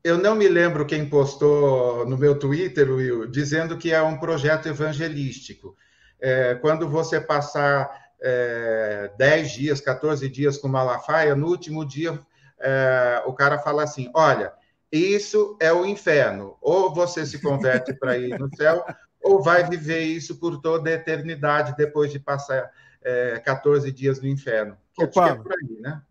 eu não me lembro quem postou no meu Twitter, Will, dizendo que é um projeto evangelístico. É, quando você passar é, 10 dias, 14 dias com Malafaia, no último dia é, o cara fala assim: olha, isso é o inferno. Ou você se converte para ir no céu, ou vai viver isso por toda a eternidade depois de passar é, 14 dias no inferno. Que Opa, é por aí, né?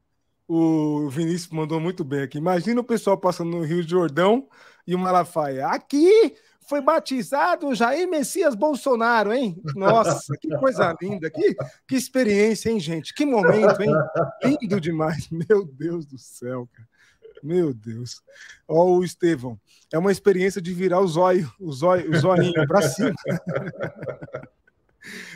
O Vinícius mandou muito bem aqui. Imagina o pessoal passando no Rio Jordão e o Malafaia. Aqui foi batizado Jair Messias Bolsonaro, hein? Nossa, que coisa linda, que, que experiência, hein, gente? Que momento, hein? Lindo demais, meu Deus do céu, cara. Meu Deus. Ó, o Estevão, é uma experiência de virar o zóio, o zóio, o zóio para cima.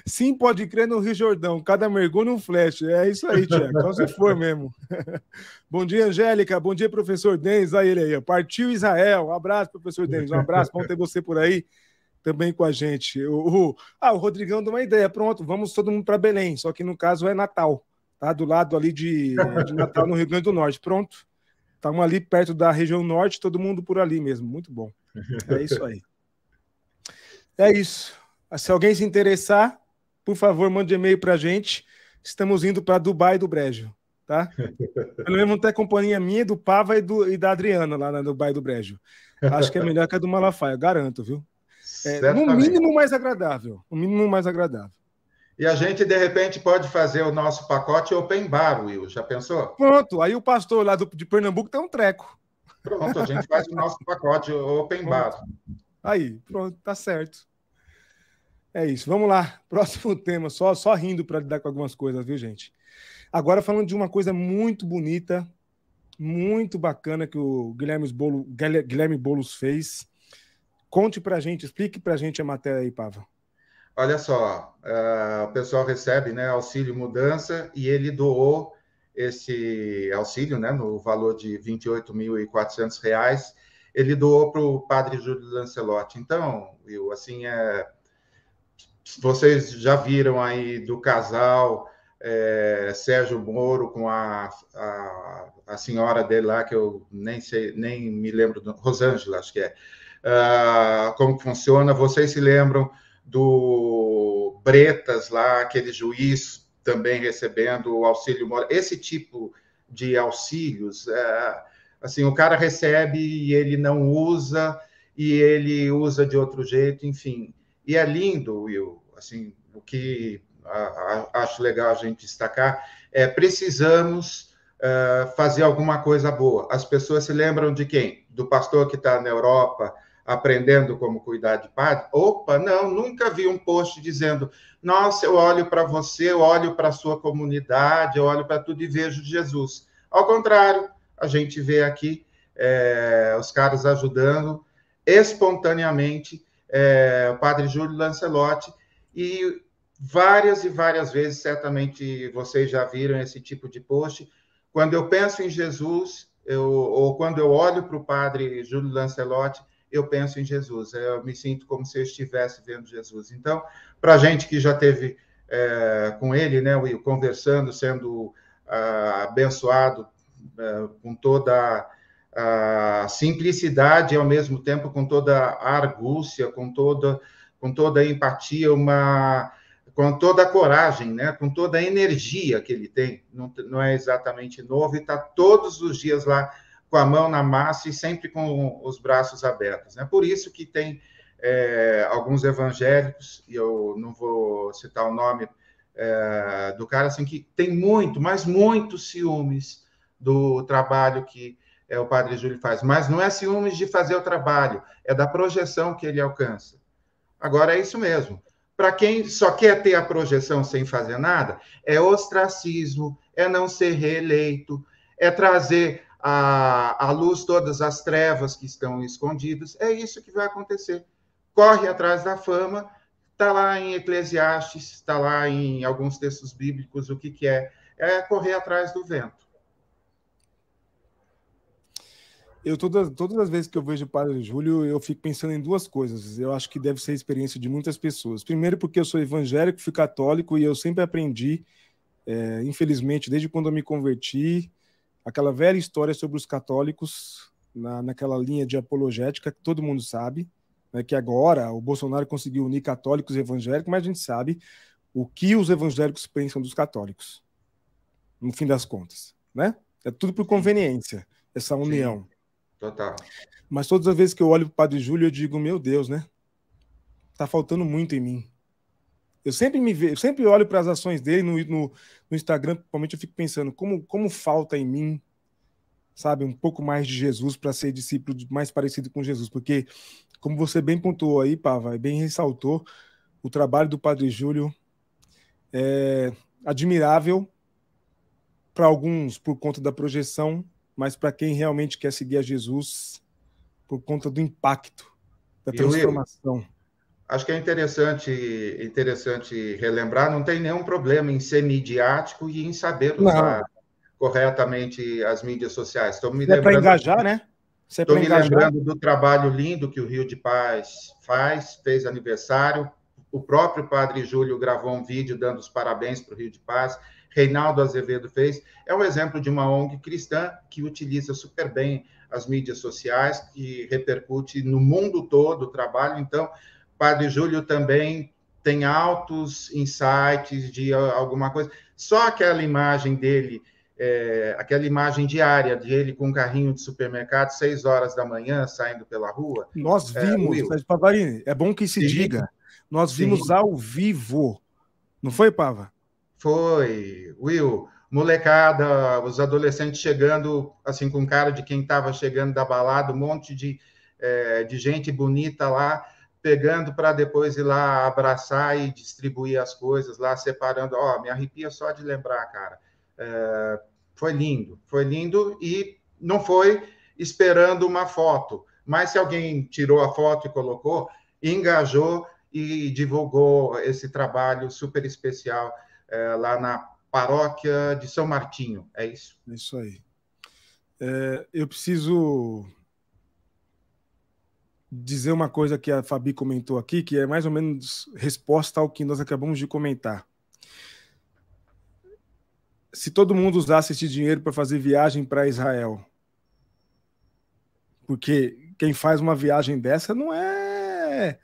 Sim, pode crer no Rio Jordão. Cada mergulho um flash. É isso aí, Tiago. Então se for mesmo. bom dia, Angélica. Bom dia, professor Denis. Olha ele aí. Partiu Israel. Um abraço, professor Denis. Um abraço. Bom ter você por aí também com a gente. O, o, ah, o Rodrigão deu uma ideia. Pronto, vamos todo mundo para Belém. Só que no caso é Natal. Tá do lado ali de, de Natal, no Rio Grande do Norte. Pronto. Estamos ali perto da região norte, todo mundo por ali mesmo. Muito bom. É isso aí. É isso. Se alguém se interessar, por favor, mande e-mail para a gente. Estamos indo para Dubai do Brejo, tá? Pelo menos tem companhia minha, do Pava e, do, e da Adriana lá na Dubai do Brejo. Acho que é melhor que a do Malafaia, garanto, viu? É, no mínimo mais agradável. No mínimo mais agradável. E a gente, de repente, pode fazer o nosso pacote open bar, Will. Já pensou? Pronto. Aí o pastor lá do, de Pernambuco tem um treco. Pronto, a gente faz o nosso pacote open bar. Aí, pronto, tá certo. É isso. Vamos lá. Próximo tema. Só, só rindo para lidar com algumas coisas, viu, gente? Agora falando de uma coisa muito bonita, muito bacana que o Guilherme Boulos, Guilherme Boulos fez. Conte para a gente, explique para a gente a matéria aí, Pava. Olha só, uh, o pessoal recebe né, auxílio mudança e ele doou esse auxílio, né, no valor de R$ 28.400, ele doou para o padre Júlio Lancelotti. Então, Will, assim, é, vocês já viram aí do casal é, Sérgio Moro com a, a, a, senhora dele lá, que eu nem sei, nem me lembro, do, Rosângela, acho que é. Uh, como funciona, vocês se lembram do Bretas lá, aquele juiz também recebendo o auxílio moral. Esse tipo de auxílios, é, assim, o cara recebe e ele não usa, e ele usa de outro jeito, enfim. E é lindo, Will, assim, o que acho legal a gente destacar é precisamos uh, fazer alguma coisa boa. As pessoas se lembram de quem? Do pastor que está na Europa, aprendendo como cuidar de padre? Opa, não, nunca vi um post dizendo: Nossa, eu olho para você, eu olho para a sua comunidade, eu olho para tudo e vejo Jesus. Ao contrário, a gente vê aqui é, os caras ajudando espontaneamente é, o padre Júlio Lancelotti e várias e várias vezes, certamente vocês já viram esse tipo de post. Quando eu penso em Jesus, eu, ou quando eu olho para o padre Júlio Lancelotti, eu penso em Jesus. Eu me sinto como se eu estivesse vendo Jesus. Então, para a gente que já teve é, com ele, né, Will, conversando, sendo ah, abençoado é, com toda a simplicidade e ao mesmo tempo com toda a argúcia, com toda com toda a empatia, uma com toda a coragem, né, com toda a energia que ele tem. Não, não é exatamente novo e está todos os dias lá com a mão na massa e sempre com os braços abertos. Né? Por isso que tem é, alguns evangélicos, e eu não vou citar o nome é, do cara, assim, que tem muito, mas muitos ciúmes do trabalho que é, o Padre Júlio faz. Mas não é ciúmes de fazer o trabalho, é da projeção que ele alcança. Agora é isso mesmo. Para quem só quer ter a projeção sem fazer nada, é ostracismo, é não ser reeleito, é trazer à, à luz todas as trevas que estão escondidas. É isso que vai acontecer. Corre atrás da fama, está lá em Eclesiastes, está lá em alguns textos bíblicos, o que, que é? É correr atrás do vento. Eu todas, todas as vezes que eu vejo o Padre Júlio, eu fico pensando em duas coisas. Eu acho que deve ser a experiência de muitas pessoas. Primeiro, porque eu sou evangélico, fui católico e eu sempre aprendi, é, infelizmente, desde quando eu me converti, aquela velha história sobre os católicos, na, naquela linha de apologética que todo mundo sabe, né, que agora o Bolsonaro conseguiu unir católicos e evangélicos, mas a gente sabe o que os evangélicos pensam dos católicos, no fim das contas. Né? É tudo por conveniência, essa união. Sim, total. Mas todas as vezes que eu olho para o Padre Júlio, eu digo, meu Deus, né? Tá faltando muito em mim. Eu sempre me vejo, sempre olho para as ações dele no, no, no, Instagram, principalmente eu fico pensando como, como falta em mim, sabe, um pouco mais de Jesus para ser discípulo mais parecido com Jesus, porque como você bem pontuou aí, Pava, bem ressaltou, o trabalho do Padre Júlio é admirável para alguns por conta da projeção, mas para quem realmente quer seguir a Jesus por conta do impacto da transformação acho que é interessante, interessante relembrar, não tem nenhum problema em ser midiático e em saber usar não. corretamente as mídias sociais. Estou me é lembrando. para engajar, né? Estou é me engajar. lembrando do trabalho lindo que o Rio de Paz faz, fez aniversário. O próprio Padre Júlio gravou um vídeo dando os parabéns para o Rio de Paz. Reinaldo Azevedo fez. É um exemplo de uma ONG cristã que utiliza super bem as mídias sociais, que repercute no mundo todo o trabalho. Então, Padre Júlio também tem altos insights de alguma coisa. Só aquela imagem dele, é, aquela imagem diária dele com um carrinho de supermercado, seis horas da manhã, saindo pela rua. Nós é, vimos, é, Pavarini, é bom que se Sim. diga, nós vimos Sim. ao vivo. Não foi, Pava? Foi, Will. Molecada, os adolescentes chegando, assim, com cara de quem estava chegando da balada, um monte de, é, de gente bonita lá pegando para depois ir lá abraçar e distribuir as coisas lá, separando. Ó, oh, me arrepia só de lembrar, cara. É, foi lindo, foi lindo e não foi esperando uma foto, mas se alguém tirou a foto e colocou, engajou e divulgou esse trabalho super especial é, lá na paróquia de São Martinho. É isso. Isso aí. É, eu preciso dizer uma coisa que a Fabi comentou aqui, que é mais ou menos resposta ao que nós acabamos de comentar. Se todo mundo usasse esse dinheiro para fazer viagem para Israel, porque quem faz uma viagem dessa não é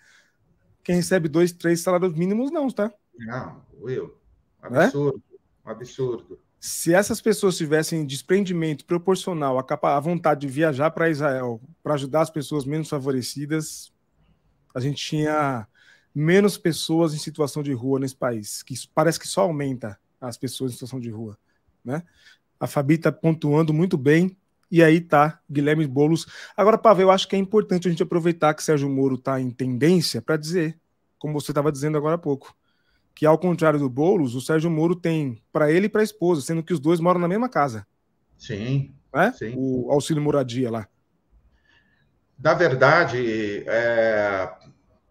quem recebe dois, três salários mínimos, não, tá? Não, Will, absurdo, é? absurdo se essas pessoas tivessem desprendimento proporcional à, à vontade de viajar para Israel para ajudar as pessoas menos favorecidas, a gente tinha menos pessoas em situação de rua nesse país, que parece que só aumenta as pessoas em situação de rua, né? A Fabi está pontuando muito bem, e aí tá Guilherme Bolos. Agora, Pavel, eu acho que é importante a gente aproveitar que Sérgio Moro está em tendência para dizer, como você estava dizendo agora há pouco, que ao contrário do Boulos, o Sérgio Moro tem para ele e para a esposa, sendo que os dois moram na mesma casa. Sim. Né? sim. O auxílio moradia lá. Na verdade, é,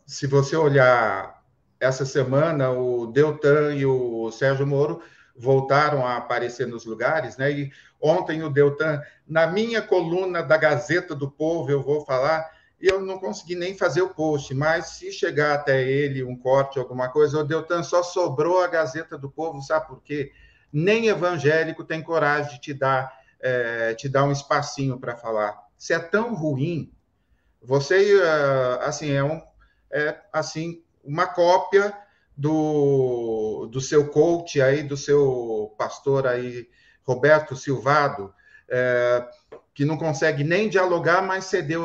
se você olhar essa semana, o Deltan e o Sérgio Moro voltaram a aparecer nos lugares, né? E ontem o Deltan, na minha coluna da Gazeta do Povo, eu vou falar e eu não consegui nem fazer o post, mas se chegar até ele um corte, alguma coisa, o Deltan só sobrou a Gazeta do Povo, sabe por quê? Nem evangélico tem coragem de te dar, é, te dar um espacinho para falar. Se é tão ruim, você, é, assim, é, um, é assim, uma cópia do, do seu coach aí, do seu pastor aí, Roberto Silvado, é, que não consegue nem dialogar, mas cedeu,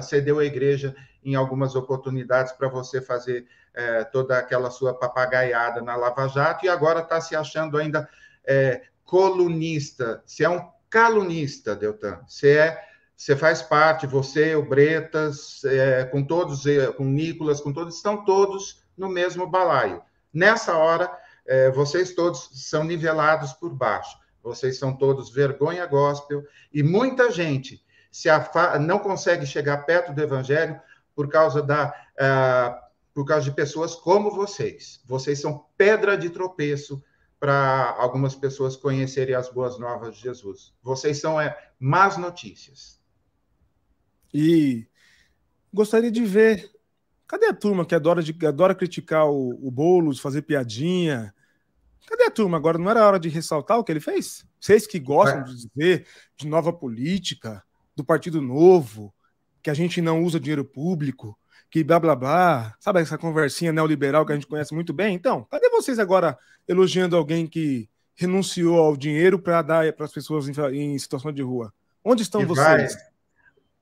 cedeu a igreja em algumas oportunidades para você fazer é, toda aquela sua papagaiada na Lava Jato, e agora está se achando ainda é, colunista. Você é um calunista, Deltan. Você é você faz parte, você, o Bretas, é, com todos, é, com Nicolas, com todos, estão todos no mesmo balaio. Nessa hora, é, vocês todos são nivelados por baixo. Vocês são todos vergonha gospel e muita gente se não consegue chegar perto do evangelho por causa da uh, por causa de pessoas como vocês. Vocês são pedra de tropeço para algumas pessoas conhecerem as boas novas de Jesus. Vocês são é, más notícias. E gostaria de ver. Cadê a turma que adora, de, adora criticar o, o Boulos, fazer piadinha, Cadê a turma agora? Não era hora de ressaltar o que ele fez? Vocês que gostam é. de dizer de nova política, do Partido Novo, que a gente não usa dinheiro público, que blá blá blá, sabe essa conversinha neoliberal que a gente conhece muito bem? Então, cadê vocês agora elogiando alguém que renunciou ao dinheiro para dar para as pessoas em, em, situação de rua? Onde estão e vocês?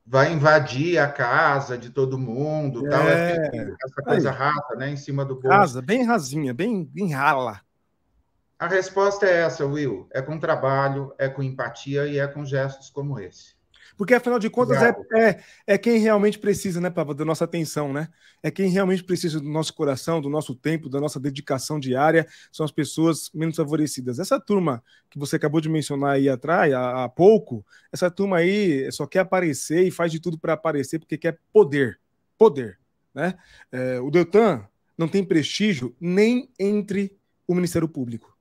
Vai, vai, invadir a casa de todo mundo, é, tal, essa coisa aí. rasa, né, em cima do bolso. Rasa, bem rasinha, bem, bem rala. A resposta é essa, Will. É com trabalho, é com empatia e é com gestos como esse. Porque, afinal de contas, é, é, é, quem realmente precisa, né, Pava, da nossa atenção, né? É quem realmente precisa do nosso coração, do nosso tempo, da nossa dedicação diária, são as pessoas menos favorecidas. Essa turma que você acabou de mencionar aí atrás, há, há pouco, essa turma aí só quer aparecer e faz de tudo para aparecer porque quer poder. Poder, né? É, o Deltan não tem prestígio nem entre o Ministério Público.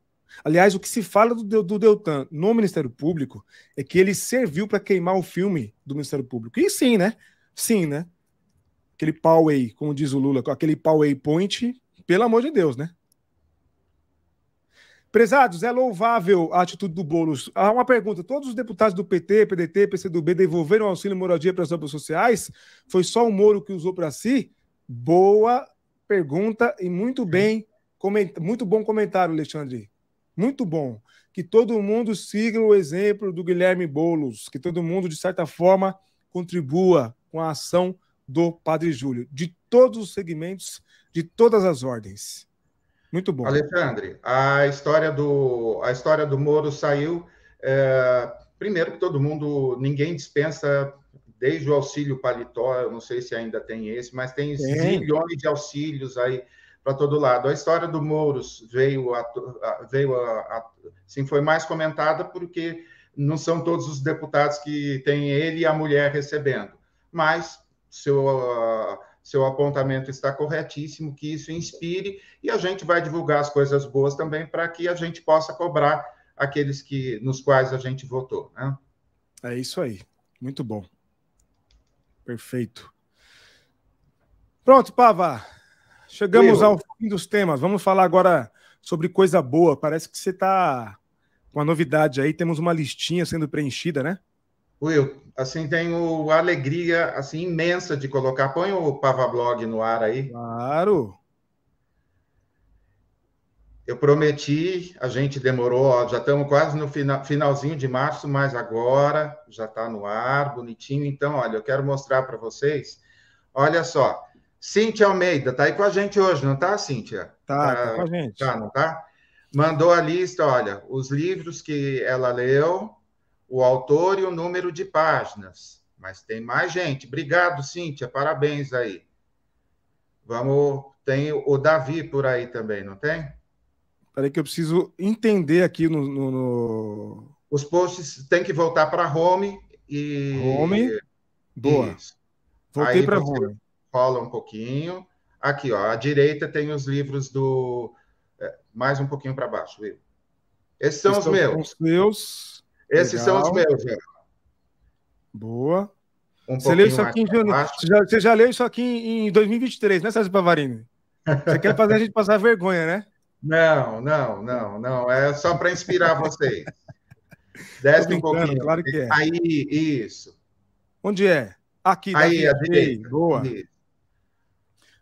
Aliás, o que se fala do, do Deltan no Ministério Público é que ele serviu para queimar o filme do Ministério Público. E sim, né? Sim, né? Aquele Poway, como diz o Lula, aquele Poway Point, pelo amor de Deus, né? Prezados, é louvável a atitude do Boulos. Há uma pergunta: todos os deputados do PT, PDT, PCdoB devolveram auxílio moradia para as obras sociais? Foi só o Moro que usou para si? Boa pergunta e muito bem, muito bom comentário, Alexandre. Muito bom. Que todo mundo siga o exemplo do Guilherme Bolos, que todo mundo, de certa forma, contribua com a ação do Padre Júlio, de todos os segmentos, de todas as ordens. Muito bom. Alexandre, a história do, a história do Moro saiu. É, primeiro que todo mundo, ninguém dispensa desde o auxílio paletó, eu não sei se ainda tem esse, mas tem, tem. zilhões de auxílios aí para todo lado. A história do Mouros veio, a, veio a, a, sim, foi mais comentada porque não são todos os deputados que têm ele e a mulher recebendo, mas seu, seu apontamento está corretíssimo, que isso inspire e a gente vai divulgar as coisas boas também para que a gente possa cobrar aqueles que nos quais a gente votou. Né? É isso aí, muito bom. Perfeito. Pronto, Pava. Chegamos ao fim dos temas. Vamos falar agora sobre coisa boa. Parece que você está com uma novidade aí. Temos uma listinha sendo preenchida, né? Will, assim, tenho alegria assim imensa de colocar. Põe o Pava Blog no ar aí. Claro. Eu prometi, a gente demorou, ó, já estamos quase no final, finalzinho de março, mas agora já está no ar, bonitinho. Então, olha, eu quero mostrar para vocês. Olha só, Cíntia Almeida está aí com a gente hoje, não está, Cíntia? Tá, tá com a gente. Tá, não tá? Mandou a lista, olha, os livros que ela leu, o autor e o número de páginas. Mas tem mais gente. Obrigado, Cíntia, parabéns aí. Vamos, tem o Davi por aí também, não tem? Peraí que eu preciso entender aqui no, no, no... Os posts tem que voltar para home e. Home. Boa. Voltei para home. Rola um pouquinho. Aqui, ó, à direita tem os livros do. É, mais um pouquinho para baixo, viu? Esses são Esses os meus. Os meus. Esses Legal. são os meus, já. Boa. Um você leu isso aqui em janeiro. Você já, você já leu isso aqui em 2023, né, César Pavarini? Você quer fazer a gente passar vergonha, né? Não, não, não, não. É só para inspirar vocês. Desce um pouquinho. Claro que é. Aí, isso. Onde é? Aqui, Aí, a direita. Boa.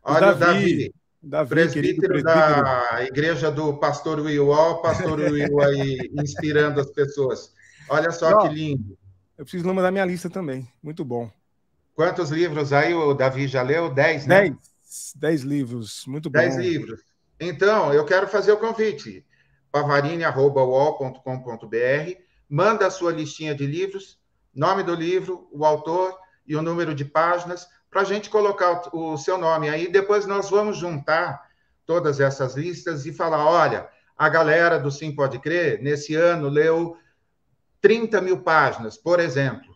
Olha o Davi. Davi presbítero da igreja do pastor Will, pastor Will aí inspirando as pessoas. Olha só que lindo. Eu preciso mandar minha lista também. Muito bom. Quantos livros aí o Davi já leu? Dez, né? Dez. Dez livros. Muito bom. Dez livros. Então, eu quero fazer o convite. pavarine.com.br Manda a sua listinha de livros, nome do livro, o autor e o número de páginas, para a gente colocar o seu nome aí. Depois nós vamos juntar todas essas listas e falar: olha, a galera do Sim Pode Crer, nesse ano, leu 30 mil páginas, por exemplo.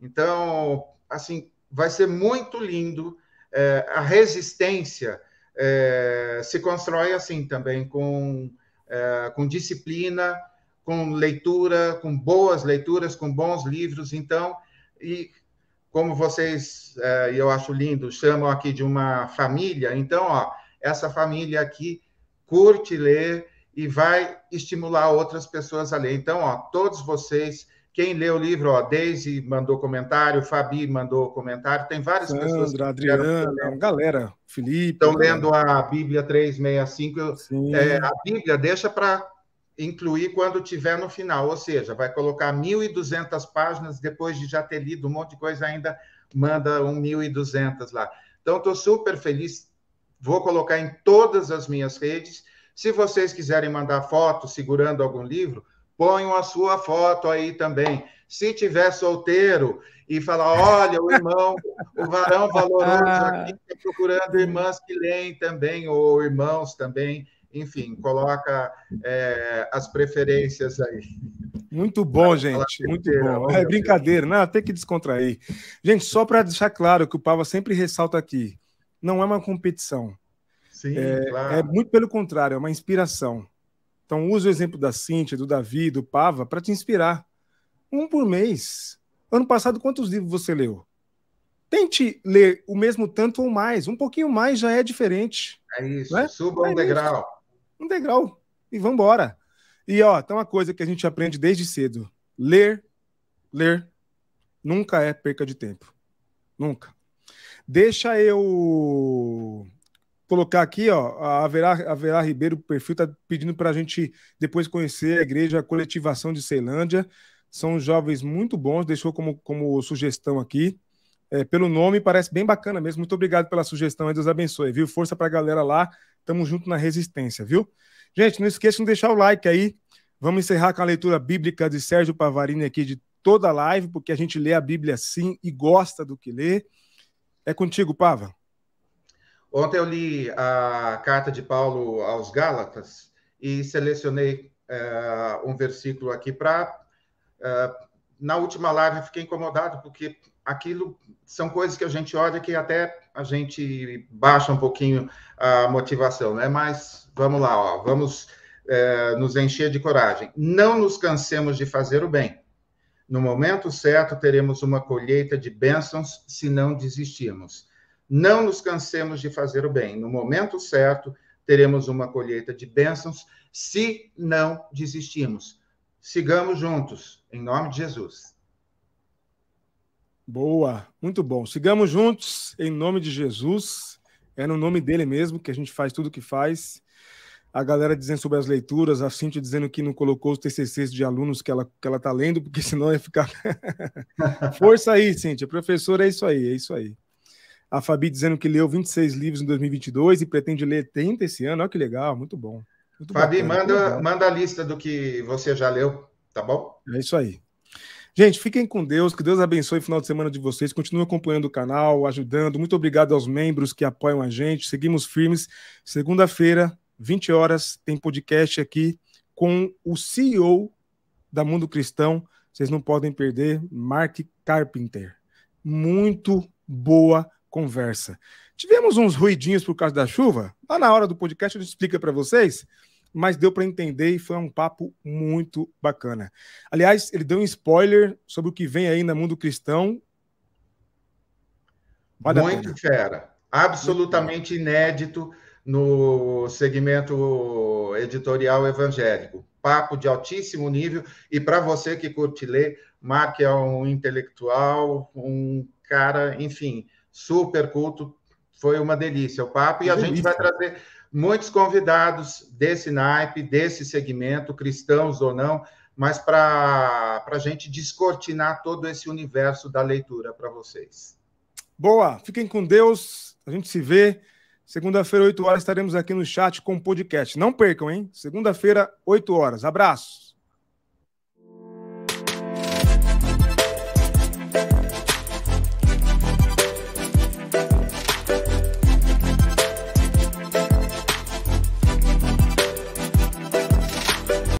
Então, assim, vai ser muito lindo é, a resistência é, se constrói assim também, com, é, com disciplina, com leitura, com boas leituras, com bons livros. Então, e como vocês, é, eu acho lindo, chamam aqui de uma família, então, ó, essa família aqui curte ler e vai estimular outras pessoas a ler. Então, ó, todos vocês quem lê o livro, ó, Deise mandou comentário, Fabi mandou comentário, tem várias Sandra, pessoas. Adriana, galera, Felipe. Estão lendo a Bíblia 365. É, a Bíblia deixa para incluir quando tiver no final, ou seja, vai colocar 1.200 páginas, depois de já ter lido um monte de coisa, ainda manda um 1.200 lá. Então, estou super feliz, vou colocar em todas as minhas redes. Se vocês quiserem mandar foto segurando algum livro, ponham a sua foto aí também. Se tiver solteiro e falar, olha, o irmão, o varão valoroso ah. aqui está procurando irmãs que leem também, ou irmãos também, enfim, coloca é, as preferências aí. Muito bom, gente. Muito bom. É brincadeira, não, tem que descontrair. Gente, só para deixar claro que o Pava sempre ressalta aqui, não é uma competição. Sim, é, claro. é muito pelo contrário, é uma inspiração. Então, use o exemplo da Cíntia, do Davi, do Pava, para te inspirar. Um por mês. Ano passado, quantos livros você leu? Tente ler o mesmo tanto ou mais. Um pouquinho mais já é diferente. É isso. Né? Suba é um degrau. Um degrau. E vamos embora. E, ó, tem uma coisa que a gente aprende desde cedo. Ler, ler, nunca é perca de tempo. Nunca. Deixa eu colocar aqui, ó, a Averá, Averá Ribeiro, o perfil, está pedindo para a gente depois conhecer a igreja Coletivação de Ceilândia. São jovens muito bons, deixou como, como sugestão aqui. É, pelo nome, parece bem bacana mesmo. Muito obrigado pela sugestão, Deus abençoe, viu? Força para a galera lá, tamo junto na resistência, viu? Gente, não esqueçam de deixar o like aí. Vamos encerrar com a leitura bíblica de Sérgio Pavarini aqui de toda a live, porque a gente lê a Bíblia sim e gosta do que lê. É contigo, Pava. Ontem eu li a carta de Paulo aos Gálatas e selecionei uh, um versículo aqui para. Uh, eh, na última live fiquei incomodado, porque aquilo são coisas que a gente olha que até a gente baixa um pouquinho a motivação, né? Mas vamos lá, ó, vamos uh, nos encher de coragem. Não nos cansemos de fazer o bem. No momento certo, teremos uma colheita de bênçãos se não desistirmos. Não nos cansemos de fazer o bem. No momento certo, teremos uma colheita de bênçãos se não desistirmos. Sigamos juntos, em nome de Jesus. Boa, muito bom. Sigamos juntos, em nome de Jesus. É no nome dele mesmo que a gente faz tudo o que faz. A galera dizendo sobre as leituras, a Cintia dizendo que não colocou os TCCs de alunos que ela, que ela tá lendo, porque senão ia ficar. Força aí, Cintia. Professora, é isso aí, é isso aí. A Fabi dizendo que leu 26 livros em 2022 e pretende ler 30 esse ano. Olha que legal, muito bom. Muito Fabi, manda, manda a lista do que você já leu, tá bom? É isso aí. Gente, fiquem com Deus, que Deus abençoe o final de semana de vocês. Continuem acompanhando o canal, ajudando. Muito obrigado aos membros que apoiam a gente. Seguimos firmes. Segunda-feira, 20 horas, tem podcast aqui com o CEO da Mundo Cristão. Vocês não podem perder, Mark Carpenter. Muito boa conversa. Tivemos uns ruidinhos por causa da chuva. Lá na hora do podcast eu explico para vocês, mas deu para entender e foi um papo muito bacana. Aliás, ele deu um spoiler sobre o que vem aí no mundo cristão. Vale muito fera. Absolutamente inédito no segmento editorial evangélico. Papo de altíssimo nível. E para você que curte ler, Mark é um intelectual, um cara, enfim, super culto. Foi uma delícia o papo. E a gente vai trazer muitos convidados desse naipe, desse segmento, cristãos ou não, mas para a gente descortinar todo esse universo da leitura para vocês. Boa, fiquem com Deus. A gente se vê. Segunda-feira, 8 horas, estaremos aqui no chat com o podcast. Não percam, hein? Segunda-feira, 8 horas. Abraços.